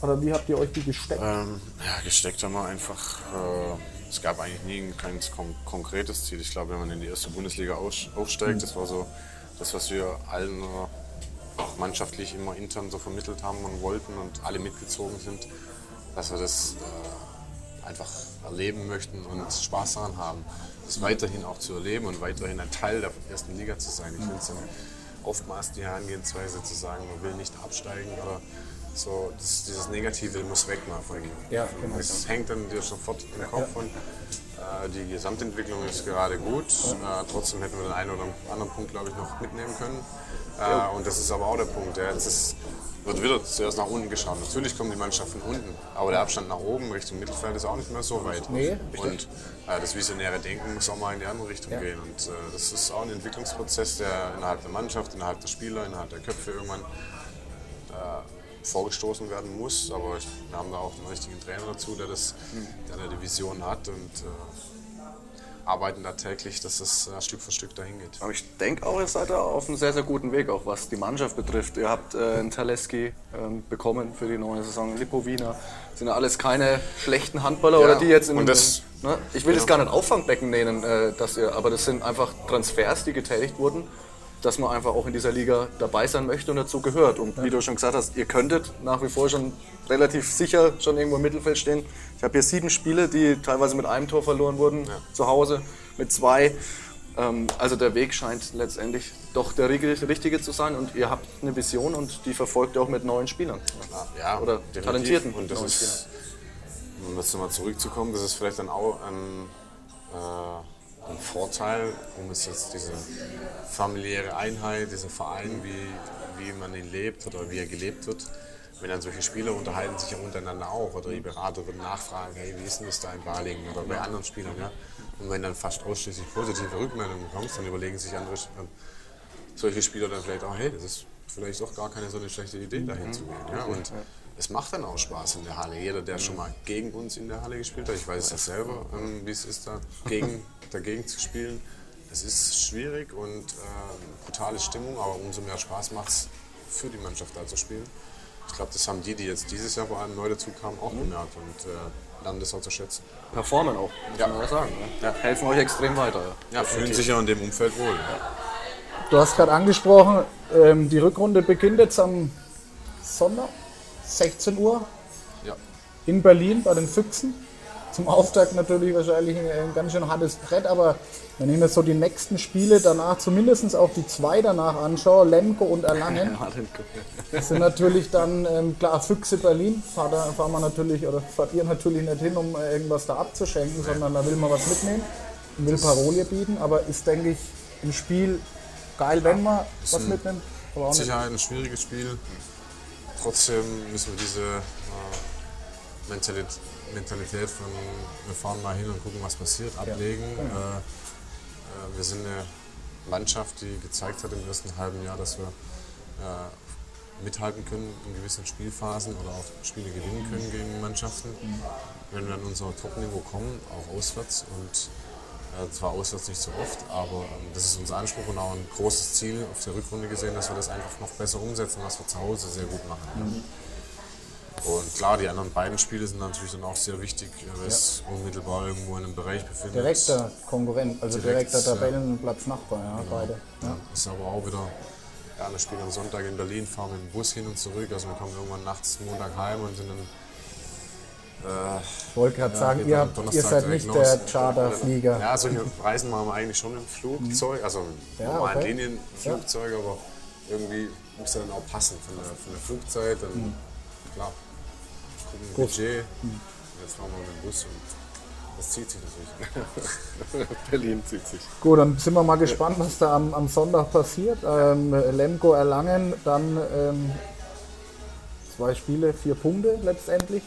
Oder wie habt ihr euch die gesteckt? Ähm, ja, gesteckt haben wir einfach. Äh, es gab eigentlich nie kein kon konkretes Ziel. Ich glaube, wenn man in die erste Bundesliga aufsteigt, mhm. das war so das, was wir allen auch mannschaftlich immer intern so vermittelt haben und wollten und alle mitgezogen sind, dass wir das äh, einfach erleben möchten und Spaß daran haben, das weiterhin auch zu erleben und weiterhin ein Teil der ersten Liga zu sein. Ich finde es oftmals die Herangehensweise zu sagen, man will nicht absteigen oder so, das, dieses Negative muss weg mal von ihm. Ja, genau. Es hängt dann dir sofort im Kopf und äh, die Gesamtentwicklung ist gerade gut. Äh, trotzdem hätten wir den einen oder anderen Punkt, glaube ich, noch mitnehmen können. Äh, und das ist aber auch der Punkt. Ja. Jetzt ist, wird wieder zuerst nach unten geschaut. Natürlich kommt die Mannschaft von unten, aber der Abstand nach oben Richtung Mittelfeld ist auch nicht mehr so weit. Nee, und das visionäre Denken muss auch mal in die andere Richtung ja. gehen. Und äh, das ist auch ein Entwicklungsprozess, der innerhalb der Mannschaft, innerhalb der Spieler, innerhalb der Köpfe irgendwann vorgestoßen werden muss. Aber wir haben da auch einen richtigen Trainer dazu, der, das, der die Vision hat und äh, arbeiten da täglich, dass es äh, Stück für Stück dahin geht. Aber ich denke auch, ihr seid da auf einem sehr, sehr guten Weg, auch was die Mannschaft betrifft. Ihr habt äh, einen Taleski ähm, bekommen für die neue Saison, Lipowina. Sind ja alles keine schlechten Handballer ja, oder die jetzt in das, ne? Ich will ja. das gar nicht Auffangbecken nennen, äh, dass ihr, aber das sind einfach Transfers, die getätigt wurden dass man einfach auch in dieser Liga dabei sein möchte und dazu gehört. Und wie du schon gesagt hast, ihr könntet nach wie vor schon relativ sicher schon irgendwo im Mittelfeld stehen. Ich habe hier sieben Spiele, die teilweise mit einem Tor verloren wurden, ja. zu Hause mit zwei. Ähm, also der Weg scheint letztendlich doch der richtige zu sein und ihr habt eine Vision und die verfolgt ihr auch mit neuen Spielern. Ja, oder definitiv. talentierten und das neuen ist, Spielern. Um jetzt nochmal zurückzukommen, das ist vielleicht dann auch ein... Äh, ein Vorteil, um es jetzt diese familiäre Einheit, dieser Verein, wie, wie man ihn lebt oder wie er gelebt wird. Wenn dann solche Spieler unterhalten sich ja untereinander auch oder die Berater würden nachfragen, hey, wie ist denn das da in Balingen oder bei anderen Spielern, ja? Und wenn dann fast ausschließlich positive Rückmeldungen bekommst, dann überlegen sich andere solche Spieler dann vielleicht auch, hey, das ist vielleicht doch gar keine so eine schlechte Idee, dahin zu gehen. Ja? Und es macht dann auch Spaß in der Halle. Jeder, der schon mal gegen uns in der Halle gespielt hat, ich weiß es selber, ähm, wie es ist, da gegen, dagegen zu spielen. Es ist schwierig und äh, brutale Stimmung, aber umso mehr Spaß macht es für die Mannschaft da zu spielen. Ich glaube, das haben die, die jetzt dieses Jahr vor allem neu dazu kamen, auch gemerkt und äh, lernen das auch zu schätzen. Performen auch, muss ja. man ja sagen. Ne? Ja. Helfen euch extrem weiter. Ja, fühlen sich ja in dem Umfeld wohl. Ja. Du hast gerade angesprochen, ähm, die Rückrunde beginnt jetzt am Sonntag. 16 Uhr ja. in Berlin bei den Füchsen. Zum Auftakt natürlich wahrscheinlich ein, ganz schön hartes Brett, aber wenn ich mir so die nächsten Spiele danach, zumindest auch die zwei danach anschaue, Lemko und Erlangen, sind natürlich dann, ähm, klar, Füchse Berlin, fahren, da, fahren wir natürlich, oder fahrt ihr natürlich nicht hin, um irgendwas da abzuschenken, sondern da will man was mitnehmen und will Parolie bieten, aber ist, denke ich, ein Spiel geil, wenn man was mitnimmt. Sicherheit ein schwieriges Spiel. Trotzdem müssen wir diese äh, Mentalität, Mentalität, von wir fahren mal hin und gucken, was passiert, ablegen. Ja. Äh, äh, wir sind eine Mannschaft, die gezeigt hat im ersten halben Jahr, dass wir äh, mithalten können in gewissen Spielphasen oder auch Spiele gewinnen können gegen Mannschaften. Mhm. Wenn wir an unser Top-Niveau kommen, auch auswärts und äh, zwar auswärts nicht so oft, aber ähm, das ist unser Anspruch und auch ein großes Ziel auf der Rückrunde gesehen, dass wir das einfach noch besser umsetzen, was wir zu Hause sehr gut machen. Mhm. Und klar, die anderen beiden Spiele sind natürlich dann auch sehr wichtig, weil ja. es unmittelbar irgendwo in einem Bereich befindet. Direkter Konkurrent, also Direkt, direkter Tabellenplatznachbar, ja, genau. beide. Ja. Ja, ist aber auch wieder, ja, wir spielen am Sonntag in Berlin, fahren mit dem Bus hin und zurück, also wir kommen irgendwann nachts Montag heim und sind dann ich wollte gerade ja, sagen, ihr, habt, ihr seid nicht der Charterflieger. Ja, solche Reisen machen wir eigentlich schon im Flugzeug, also ja, normalen okay. Linienflugzeug, ja. aber irgendwie muss ja dann auch passen von der, von der Flugzeit. Dann, mhm. Klar, gucken Budget, mhm. jetzt fahren wir mit dem Bus und Das zieht sich natürlich. Berlin zieht sich. Gut, dann sind wir mal gespannt, was da am, am Sonntag passiert. Ähm, Lemgo Erlangen, dann ähm, zwei Spiele, vier Punkte letztendlich.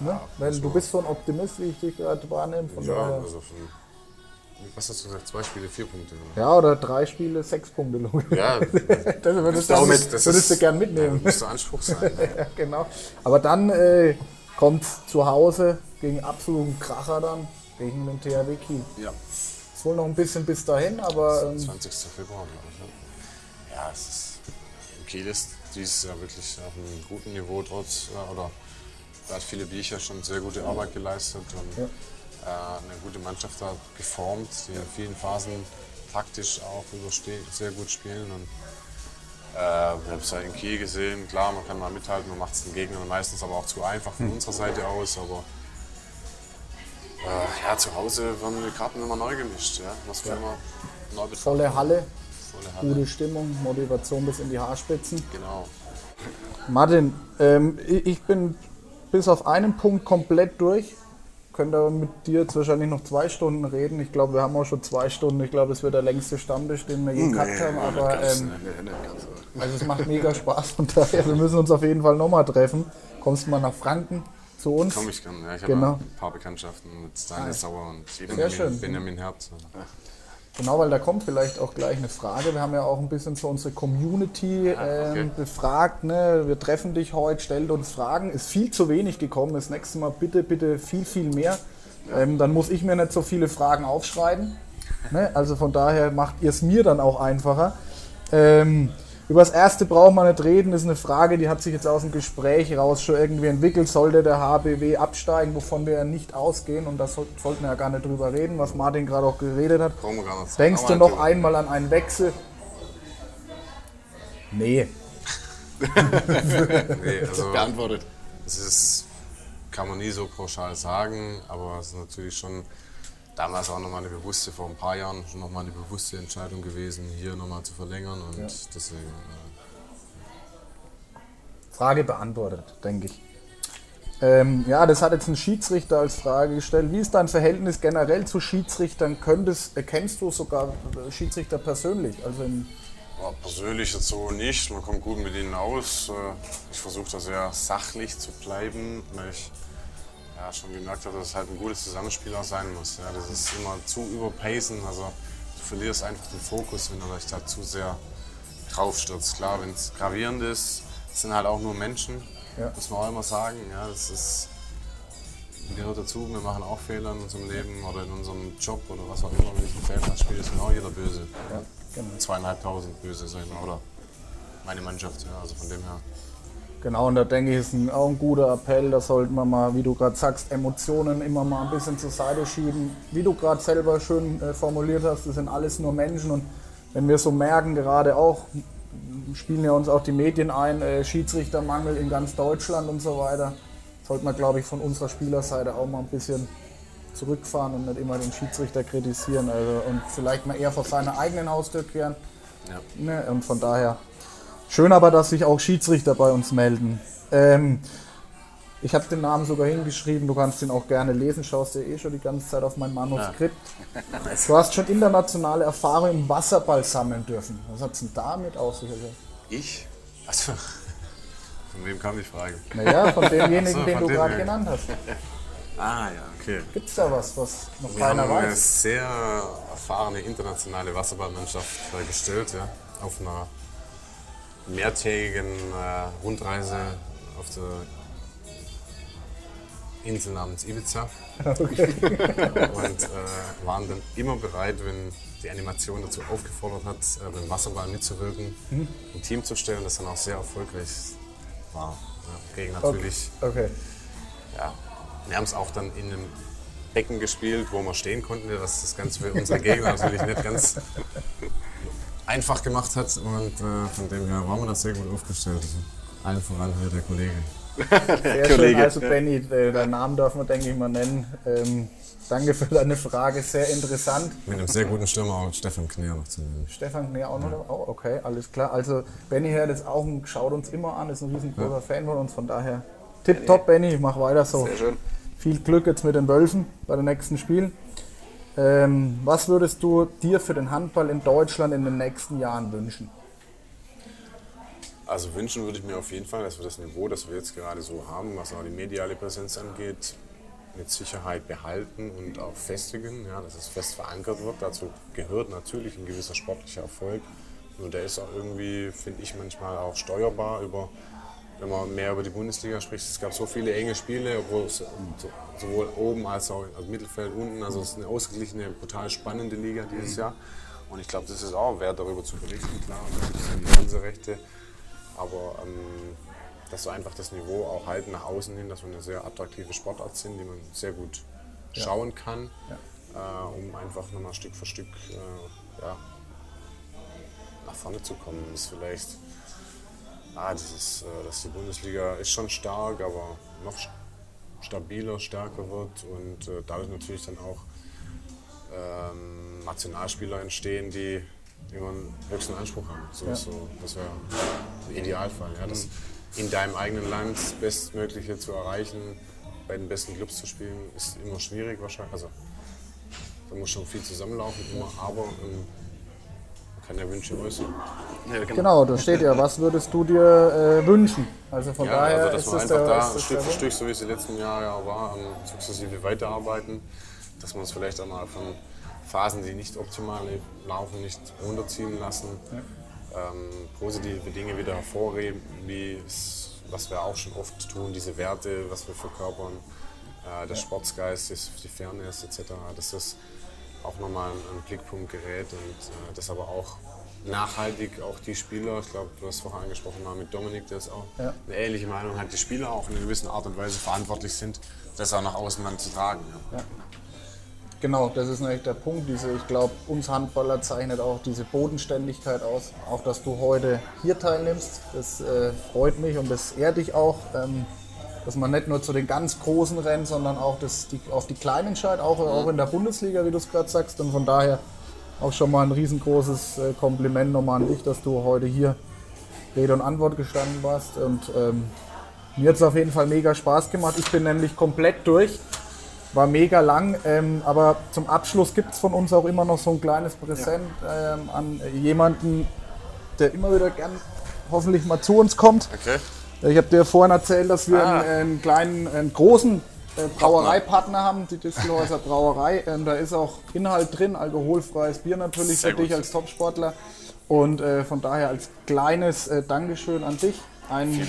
Ne? Wenn, du bist so ein Optimist, wie ich dich gerade wahrnehme. Von Ja, also von, was hast du gesagt? Zwei Spiele, vier Punkte. ja, oder drei Spiele, sechs Punkte. Ja, Das würdest, Das du, ist- das würdest du ist- gern mitnehmen. müsste Anspruch sein. ja, genau. Aber dann äh, kommt zu Hause gegen absoluten Kracher dann, gegen den THW Kiel. Ja. Ist wohl noch ein bisschen bis dahin, aber ähm, 20. Februar, glaube ich. Ja, ja es ist. Kiel ist dieses Jahr wirklich auf einem guten Niveau, trotz. äh, Oder da hat viele Bücher schon sehr gute Arbeit geleistet und Ja. Äh, eine gute Mannschaft da geformt, die in vielen Phasen taktisch auch sehr gut spielen. Und, äh, wir haben es ja in Kiel gesehen, klar, man kann mal mithalten, man macht es den Gegnern meistens aber auch zu einfach von unserer Seite aus. Aber äh, ja, zu Hause werden die Karten immer neu gemischt. Ja? Was wir immer neu betrachten. volle Halle, Volle Halle. gute Stimmung, Motivation bis in die Haarspitzen. Genau. Martin, ähm, ich bin bis auf einen Punkt komplett durch. Könnte mit dir jetzt wahrscheinlich noch zwei Stunden reden. Ich glaube, wir haben auch schon zwei Stunden. Ich glaube, es wird der längste Stammtisch, den wir je gehabt haben. Aber ähm, Nee, nee, also es macht mega Spaß und daher, wir müssen uns auf jeden Fall nochmal treffen. Kommst mal nach Franken zu uns. Komm ich kann. Ja, ich habe Genau. ein paar Bekanntschaften mit Daniel Sauer und schön. Benjamin, Benjamin Herz. Genau, weil da kommt vielleicht auch gleich eine Frage. Wir haben ja auch ein bisschen so unsere Community Ah, okay. ähm, befragt. Ne? Wir treffen dich heute, stellt uns Fragen. Ist viel zu wenig gekommen. Das nächste Mal bitte, bitte viel, viel mehr. Ähm, dann muss ich mir nicht so viele Fragen aufschreiben. Ne? Also von daher macht ihr es mir dann auch einfacher. Ähm, über das erste braucht man nicht reden. Das ist eine Frage, die hat sich jetzt aus dem Gespräch raus schon irgendwie entwickelt. Sollte der HBW absteigen, wovon wir ja nicht ausgehen? Und da soll, sollten wir ja gar nicht drüber reden, was Martin gerade auch geredet hat. Brauchen wir gar nicht Denkst du noch einmal an einen Wechsel? Nee. Nee, also, Beantwortet. das ist, kann man nie so pauschal sagen, aber es ist natürlich schon damals auch nochmal eine bewusste, vor ein paar Jahren schon nochmal eine bewusste Entscheidung gewesen, hier nochmal zu verlängern und deswegen. Äh, Frage beantwortet, denke ich. Ähm, ja, das hat jetzt ein Schiedsrichter als Frage gestellt. Wie ist dein Verhältnis generell zu Schiedsrichtern? Könntest, erkennst du sogar äh, Schiedsrichter persönlich? Also Ja, persönlich jetzt so nicht. Man kommt gut mit ihnen aus. Äh, Ich versuche da sehr sachlich zu bleiben, ich ja, schon gemerkt habe, dass es halt ein gutes Zusammenspiel auch sein muss. Ja, das ist immer zu überpacen. Also du verlierst einfach den Fokus, wenn du dich da zu sehr drauf stürzt. Klar, wenn es gravierend ist, es sind halt auch nur Menschen, Ja. muss man auch immer sagen. Ja, das ist, gehört dazu. Wir machen auch Fehler in unserem Leben oder in unserem Job oder was auch immer. Wenn ich einen Fehler spielt ist genau jeder böse. ja, genau. Zweieinhalbtausend böse, sag ich mal, oder meine Mannschaft, ja, also von dem her. Genau, und da denke ich, ist ein, auch ein guter Appell. Da sollten wir mal, wie du gerade sagst, Emotionen immer mal ein bisschen zur Seite schieben. Wie du gerade selber schön äh, formuliert hast, das sind alles nur Menschen. Und wenn wir so merken, gerade auch, spielen ja uns auch die Medien ein, äh, Schiedsrichtermangel in ganz Deutschland und so weiter, sollte man, glaube ich, von unserer Spielerseite auch mal ein bisschen zurückfahren und nicht immer den Schiedsrichter kritisieren. Also, und vielleicht mal eher vor seiner eigenen Haustür kehren. Ja. Ne, und von daher schön aber, dass sich auch Schiedsrichter bei uns melden. Ähm, ich habe den Namen sogar hingeschrieben, du kannst ihn auch gerne lesen, schaust dir eh schon die ganze Zeit auf mein Manuskript. Du hast schon internationale Erfahrung im Wasserball sammeln dürfen. Was hat es denn damit sich? Also, Ich? Also, von wem kam die Frage? naja, von demjenigen, so, den von du gerade genannt hast. Ah ja, okay. Gibt es da was, was noch Wir keiner haben eine weiß? sehr erfahrene internationale Wasserballmannschaft gestellt, ja, auf einer mehrtägigen äh, Rundreise auf der Insel namens Ibiza. Und äh, waren dann immer bereit, wenn die Animation dazu aufgefordert hat, äh, beim Wasserball mitzuwirken, Mhm. ein Team zu stellen, das dann auch sehr erfolgreich war. Ja, gegen natürlich Okay. ja, wir haben es auch dann in einem Becken gespielt, wo wir stehen konnten, was das Ganze für unsere Gegner natürlich nicht ganz einfach gemacht hat. Und äh, von dem her waren wir da sehr gut aufgestellt. Allen voran hier der Kollege. Sehr schön. Kollege. Also Benny, äh, deinen Namen darf man, denke ich, mal nennen. Ähm, danke für deine Frage, sehr interessant. Mit einem sehr guten Stürmer, auch Stefan Kneer noch zu nennen. Stefan Kneer auch noch? Oh, okay, alles klar. Also Benny hört jetzt auch, ein- schaut uns immer an, ist ein riesengroßer Fan von uns, von daher tipptopp, Benny, mach weiter so. Sehr schön. Viel Glück jetzt mit den Wölfen bei den nächsten Spielen. Ähm, was würdest du dir für den Handball in Deutschland in den nächsten Jahren wünschen? Also wünschen würde ich mir auf jeden Fall, dass wir das Niveau, das wir jetzt gerade so haben, was auch die mediale Präsenz angeht, mit Sicherheit behalten und auch festigen, ja, dass es fest verankert wird. Dazu gehört natürlich ein gewisser sportlicher Erfolg. Nur der ist auch irgendwie, finde ich, manchmal auch steuerbar über, wenn man mehr über die Bundesliga spricht. Es gab so viele enge Spiele, obwohl es sowohl oben als auch im Mittelfeld unten. Also es ist eine ausgeglichene, brutal spannende Liga dieses Jahr. Und ich glaube, das ist auch wert, darüber zu berichten, klar. Und das sind die Fernsehrechte. Aber ähm, dass wir einfach das Niveau auch halten nach außen hin, dass wir eine sehr attraktive Sportart sind, die man sehr gut ja. schauen kann, ja. äh, um einfach nochmal Stück für Stück äh, ja, nach vorne zu kommen. Ist vielleicht, ah, dieses, äh, dass die Bundesliga ist schon stark, aber noch stabiler, stärker wird und äh, dadurch natürlich dann auch ähm, Nationalspieler entstehen, die immer einen höchsten Anspruch haben. So, ja. so, das wäre ein Idealfall. Ja, dass in deinem eigenen Land das Bestmögliche zu erreichen, bei den besten Clubs zu spielen, ist immer schwierig wahrscheinlich. Also da muss schon viel zusammenlaufen, immer, aber ähm, kann ja Wünsche äußern. Ja, genau. genau, da steht ja, was würdest du dir äh, wünschen? Also von ja, daher also, dass ist wir einfach der, da Stück für Stück, so wie es die letzten Jahre auch war, sukzessive weiterarbeiten, dass man es vielleicht auch mal von Phasen, die nicht optimal laufen, nicht runterziehen lassen. Ja. Ähm, positive Dinge wieder hervorheben, wie es, was wir auch schon oft tun, diese Werte, was wir verkörpern, äh, der ja. Sportsgeist, die Fairness etc., dass das auch nochmal ein, Blickpunkt gerät und äh, das aber auch nachhaltig auch die Spieler, ich glaube, du hast vorher angesprochen mal mit Dominik, der ist auch ja. eine ähnliche Meinung hat, die Spieler auch in einer gewissen Art und Weise verantwortlich sind, das auch nach außen dann zu tragen. Ja. Ja. Genau, das ist natürlich der Punkt. Diese, ich glaube, uns Handballer zeichnet auch diese Bodenständigkeit aus. Auch, dass du heute hier teilnimmst, das äh, freut mich und das ehrt dich auch. Ähm, dass man nicht nur zu den ganz Großen rennt, sondern auch das, die, auf die Kleinen schaut, auch, auch in der Bundesliga, wie du es gerade sagst. Und von daher auch schon mal ein riesengroßes äh, Kompliment nochmal an dich, dass du heute hier Rede und Antwort gestanden warst. Und ähm, mir hat es auf jeden Fall mega Spaß gemacht. Ich bin nämlich komplett durch. War mega lang, ähm, aber zum Abschluss gibt es von uns auch immer noch so ein kleines Präsent ja. ähm, an jemanden, der immer wieder gern hoffentlich mal zu uns kommt. Okay. Ich habe dir vorhin erzählt, dass wir ah. einen, einen, kleinen, einen großen äh, Brauereipartner haben, die Distelhäuser Brauerei. Ähm, da ist auch Inhalt drin, alkoholfreies Bier natürlich Sehr für gut. dich als Topsportler. Und äh, von daher als kleines äh, Dankeschön an dich. Ein.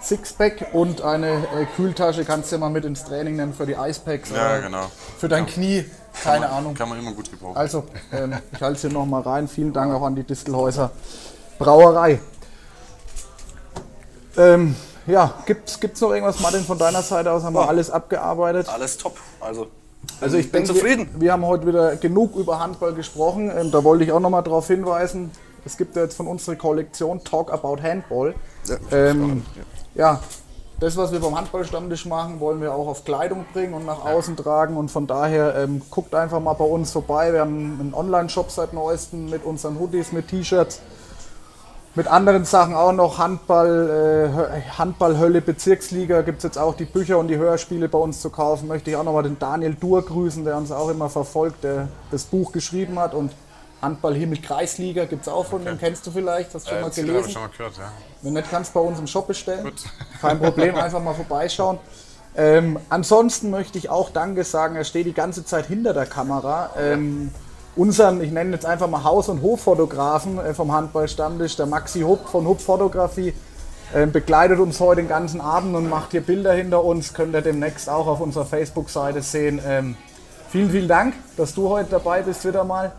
Sixpack und eine äh, Kühltasche kannst du ja mal mit ins Training nehmen für die Eispacks. Ja, genau. Für dein Knie, keine man, Ahnung. Kann man immer gut gebrauchen. Also, ähm, ich halte es hier nochmal rein. Vielen Dank auch an die Distelhäuser Brauerei. Ähm, ja, gibt es noch irgendwas, Martin, von deiner Seite aus? Haben wir alles abgearbeitet? Alles top. Also, also ich bin denke, zufrieden. Wir, wir, haben heute wieder genug über Handball gesprochen. Ähm, da wollte ich auch nochmal darauf hinweisen. Es gibt ja jetzt von unserer Kollektion Talk About Handball. Ja, ähm, ja, das, was wir beim Handballstammtisch machen, wollen wir auch auf Kleidung bringen und nach außen tragen. Und von daher ähm, guckt einfach mal bei uns vorbei. Wir haben einen Online-Shop seit neuestem mit unseren Hoodies, mit T-Shirts, mit anderen Sachen auch noch. Handball, äh, Handball Bezirksliga gibt es jetzt auch die Bücher und die Hörspiele bei uns zu kaufen. Möchte ich auch nochmal den Daniel Dur grüßen, der uns auch immer verfolgt, der das Buch geschrieben hat. Und Handball Himmel Kreisliga gibt es auch von okay. dem, kennst du vielleicht, hast du schon äh, mal gelesen? Ich schon mal gehört, ja. Wenn nicht, kannst du bei uns im Shop bestellen. Gut. Kein Problem, einfach mal vorbeischauen. Ähm, ansonsten möchte ich auch Danke sagen, er steht die ganze Zeit hinter der Kamera. Ähm, unseren, ich nenne jetzt einfach mal Haus- und Hoffotografen äh, vom Handballstammtisch, der Maxi Hupp von Hupp Fotografie, äh, begleitet uns heute den ganzen Abend und macht hier Bilder hinter uns. Könnt ihr demnächst auch auf unserer Facebook-Seite sehen. Ähm, vielen, vielen Dank, dass du heute dabei bist wieder mal.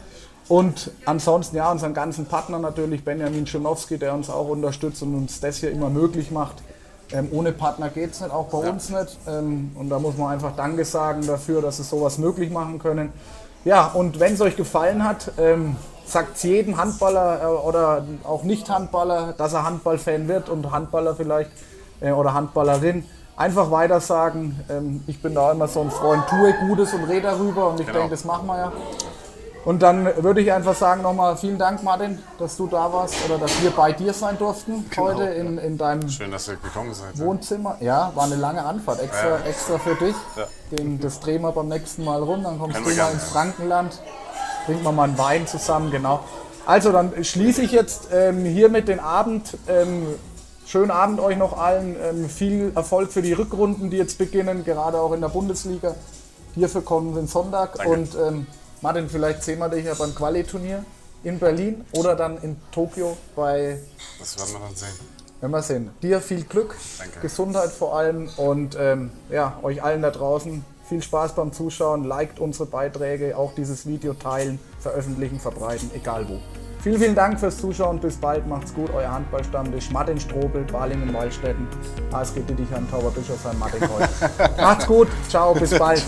Und ansonsten ja, unseren ganzen Partner natürlich, Benjamin Schonowski, der uns auch unterstützt und uns das hier immer möglich macht. Ähm, ohne Partner geht es nicht, auch bei ja. uns nicht. Ähm, und da muss man einfach Danke sagen dafür, dass sie sowas möglich machen können. Ja, und wenn es euch gefallen hat, ähm, sagt es jedem Handballer äh, oder auch Nicht-Handballer, dass er Handballfan wird und Handballer vielleicht äh, oder Handballerin. Einfach weiter sagen. Ähm, ich bin da immer so ein Freund, tue Gutes und rede darüber und ich genau. denke, das machen wir ja. Und dann würde ich einfach sagen nochmal vielen Dank, Martin, dass du da warst oder dass wir bei dir sein durften heute in, in deinem Schön, dass ihr gekommen seid. Wohnzimmer. Ja, war eine lange Anfahrt, extra, Ja. extra für dich. Ja. Den, das drehen wir beim nächsten Mal rum, dann kommst Können du mal gerne, ins ja. Frankenland. Trinken wir mal einen Wein zusammen, genau. Also, dann schließe ich jetzt ähm, hiermit den Abend. Ähm, schönen Abend euch noch allen. Ähm, viel Erfolg für die Rückrunden, die jetzt beginnen, gerade auch in der Bundesliga. Hierfür kommen wir Sonntag. Danke. Und ähm, Martin, vielleicht sehen wir dich ja beim Quali-Turnier in Berlin oder dann in Tokio bei Das werden wir dann sehen. wenn wir sehen. Dir viel Glück, Danke. Gesundheit vor allem und ähm, ja, euch allen da draußen viel Spaß beim Zuschauen. Liked unsere Beiträge, auch dieses Video teilen, veröffentlichen, verbreiten, egal wo. Vielen, vielen Dank fürs Zuschauen. Bis bald. Macht's gut. Euer Handballstammtisch. Martin Strobel, Balingen, Waldstätten. ASG Dittichheim, Tauberbischof, Martin Kreuz. Macht's gut. Ciao. Bis bald.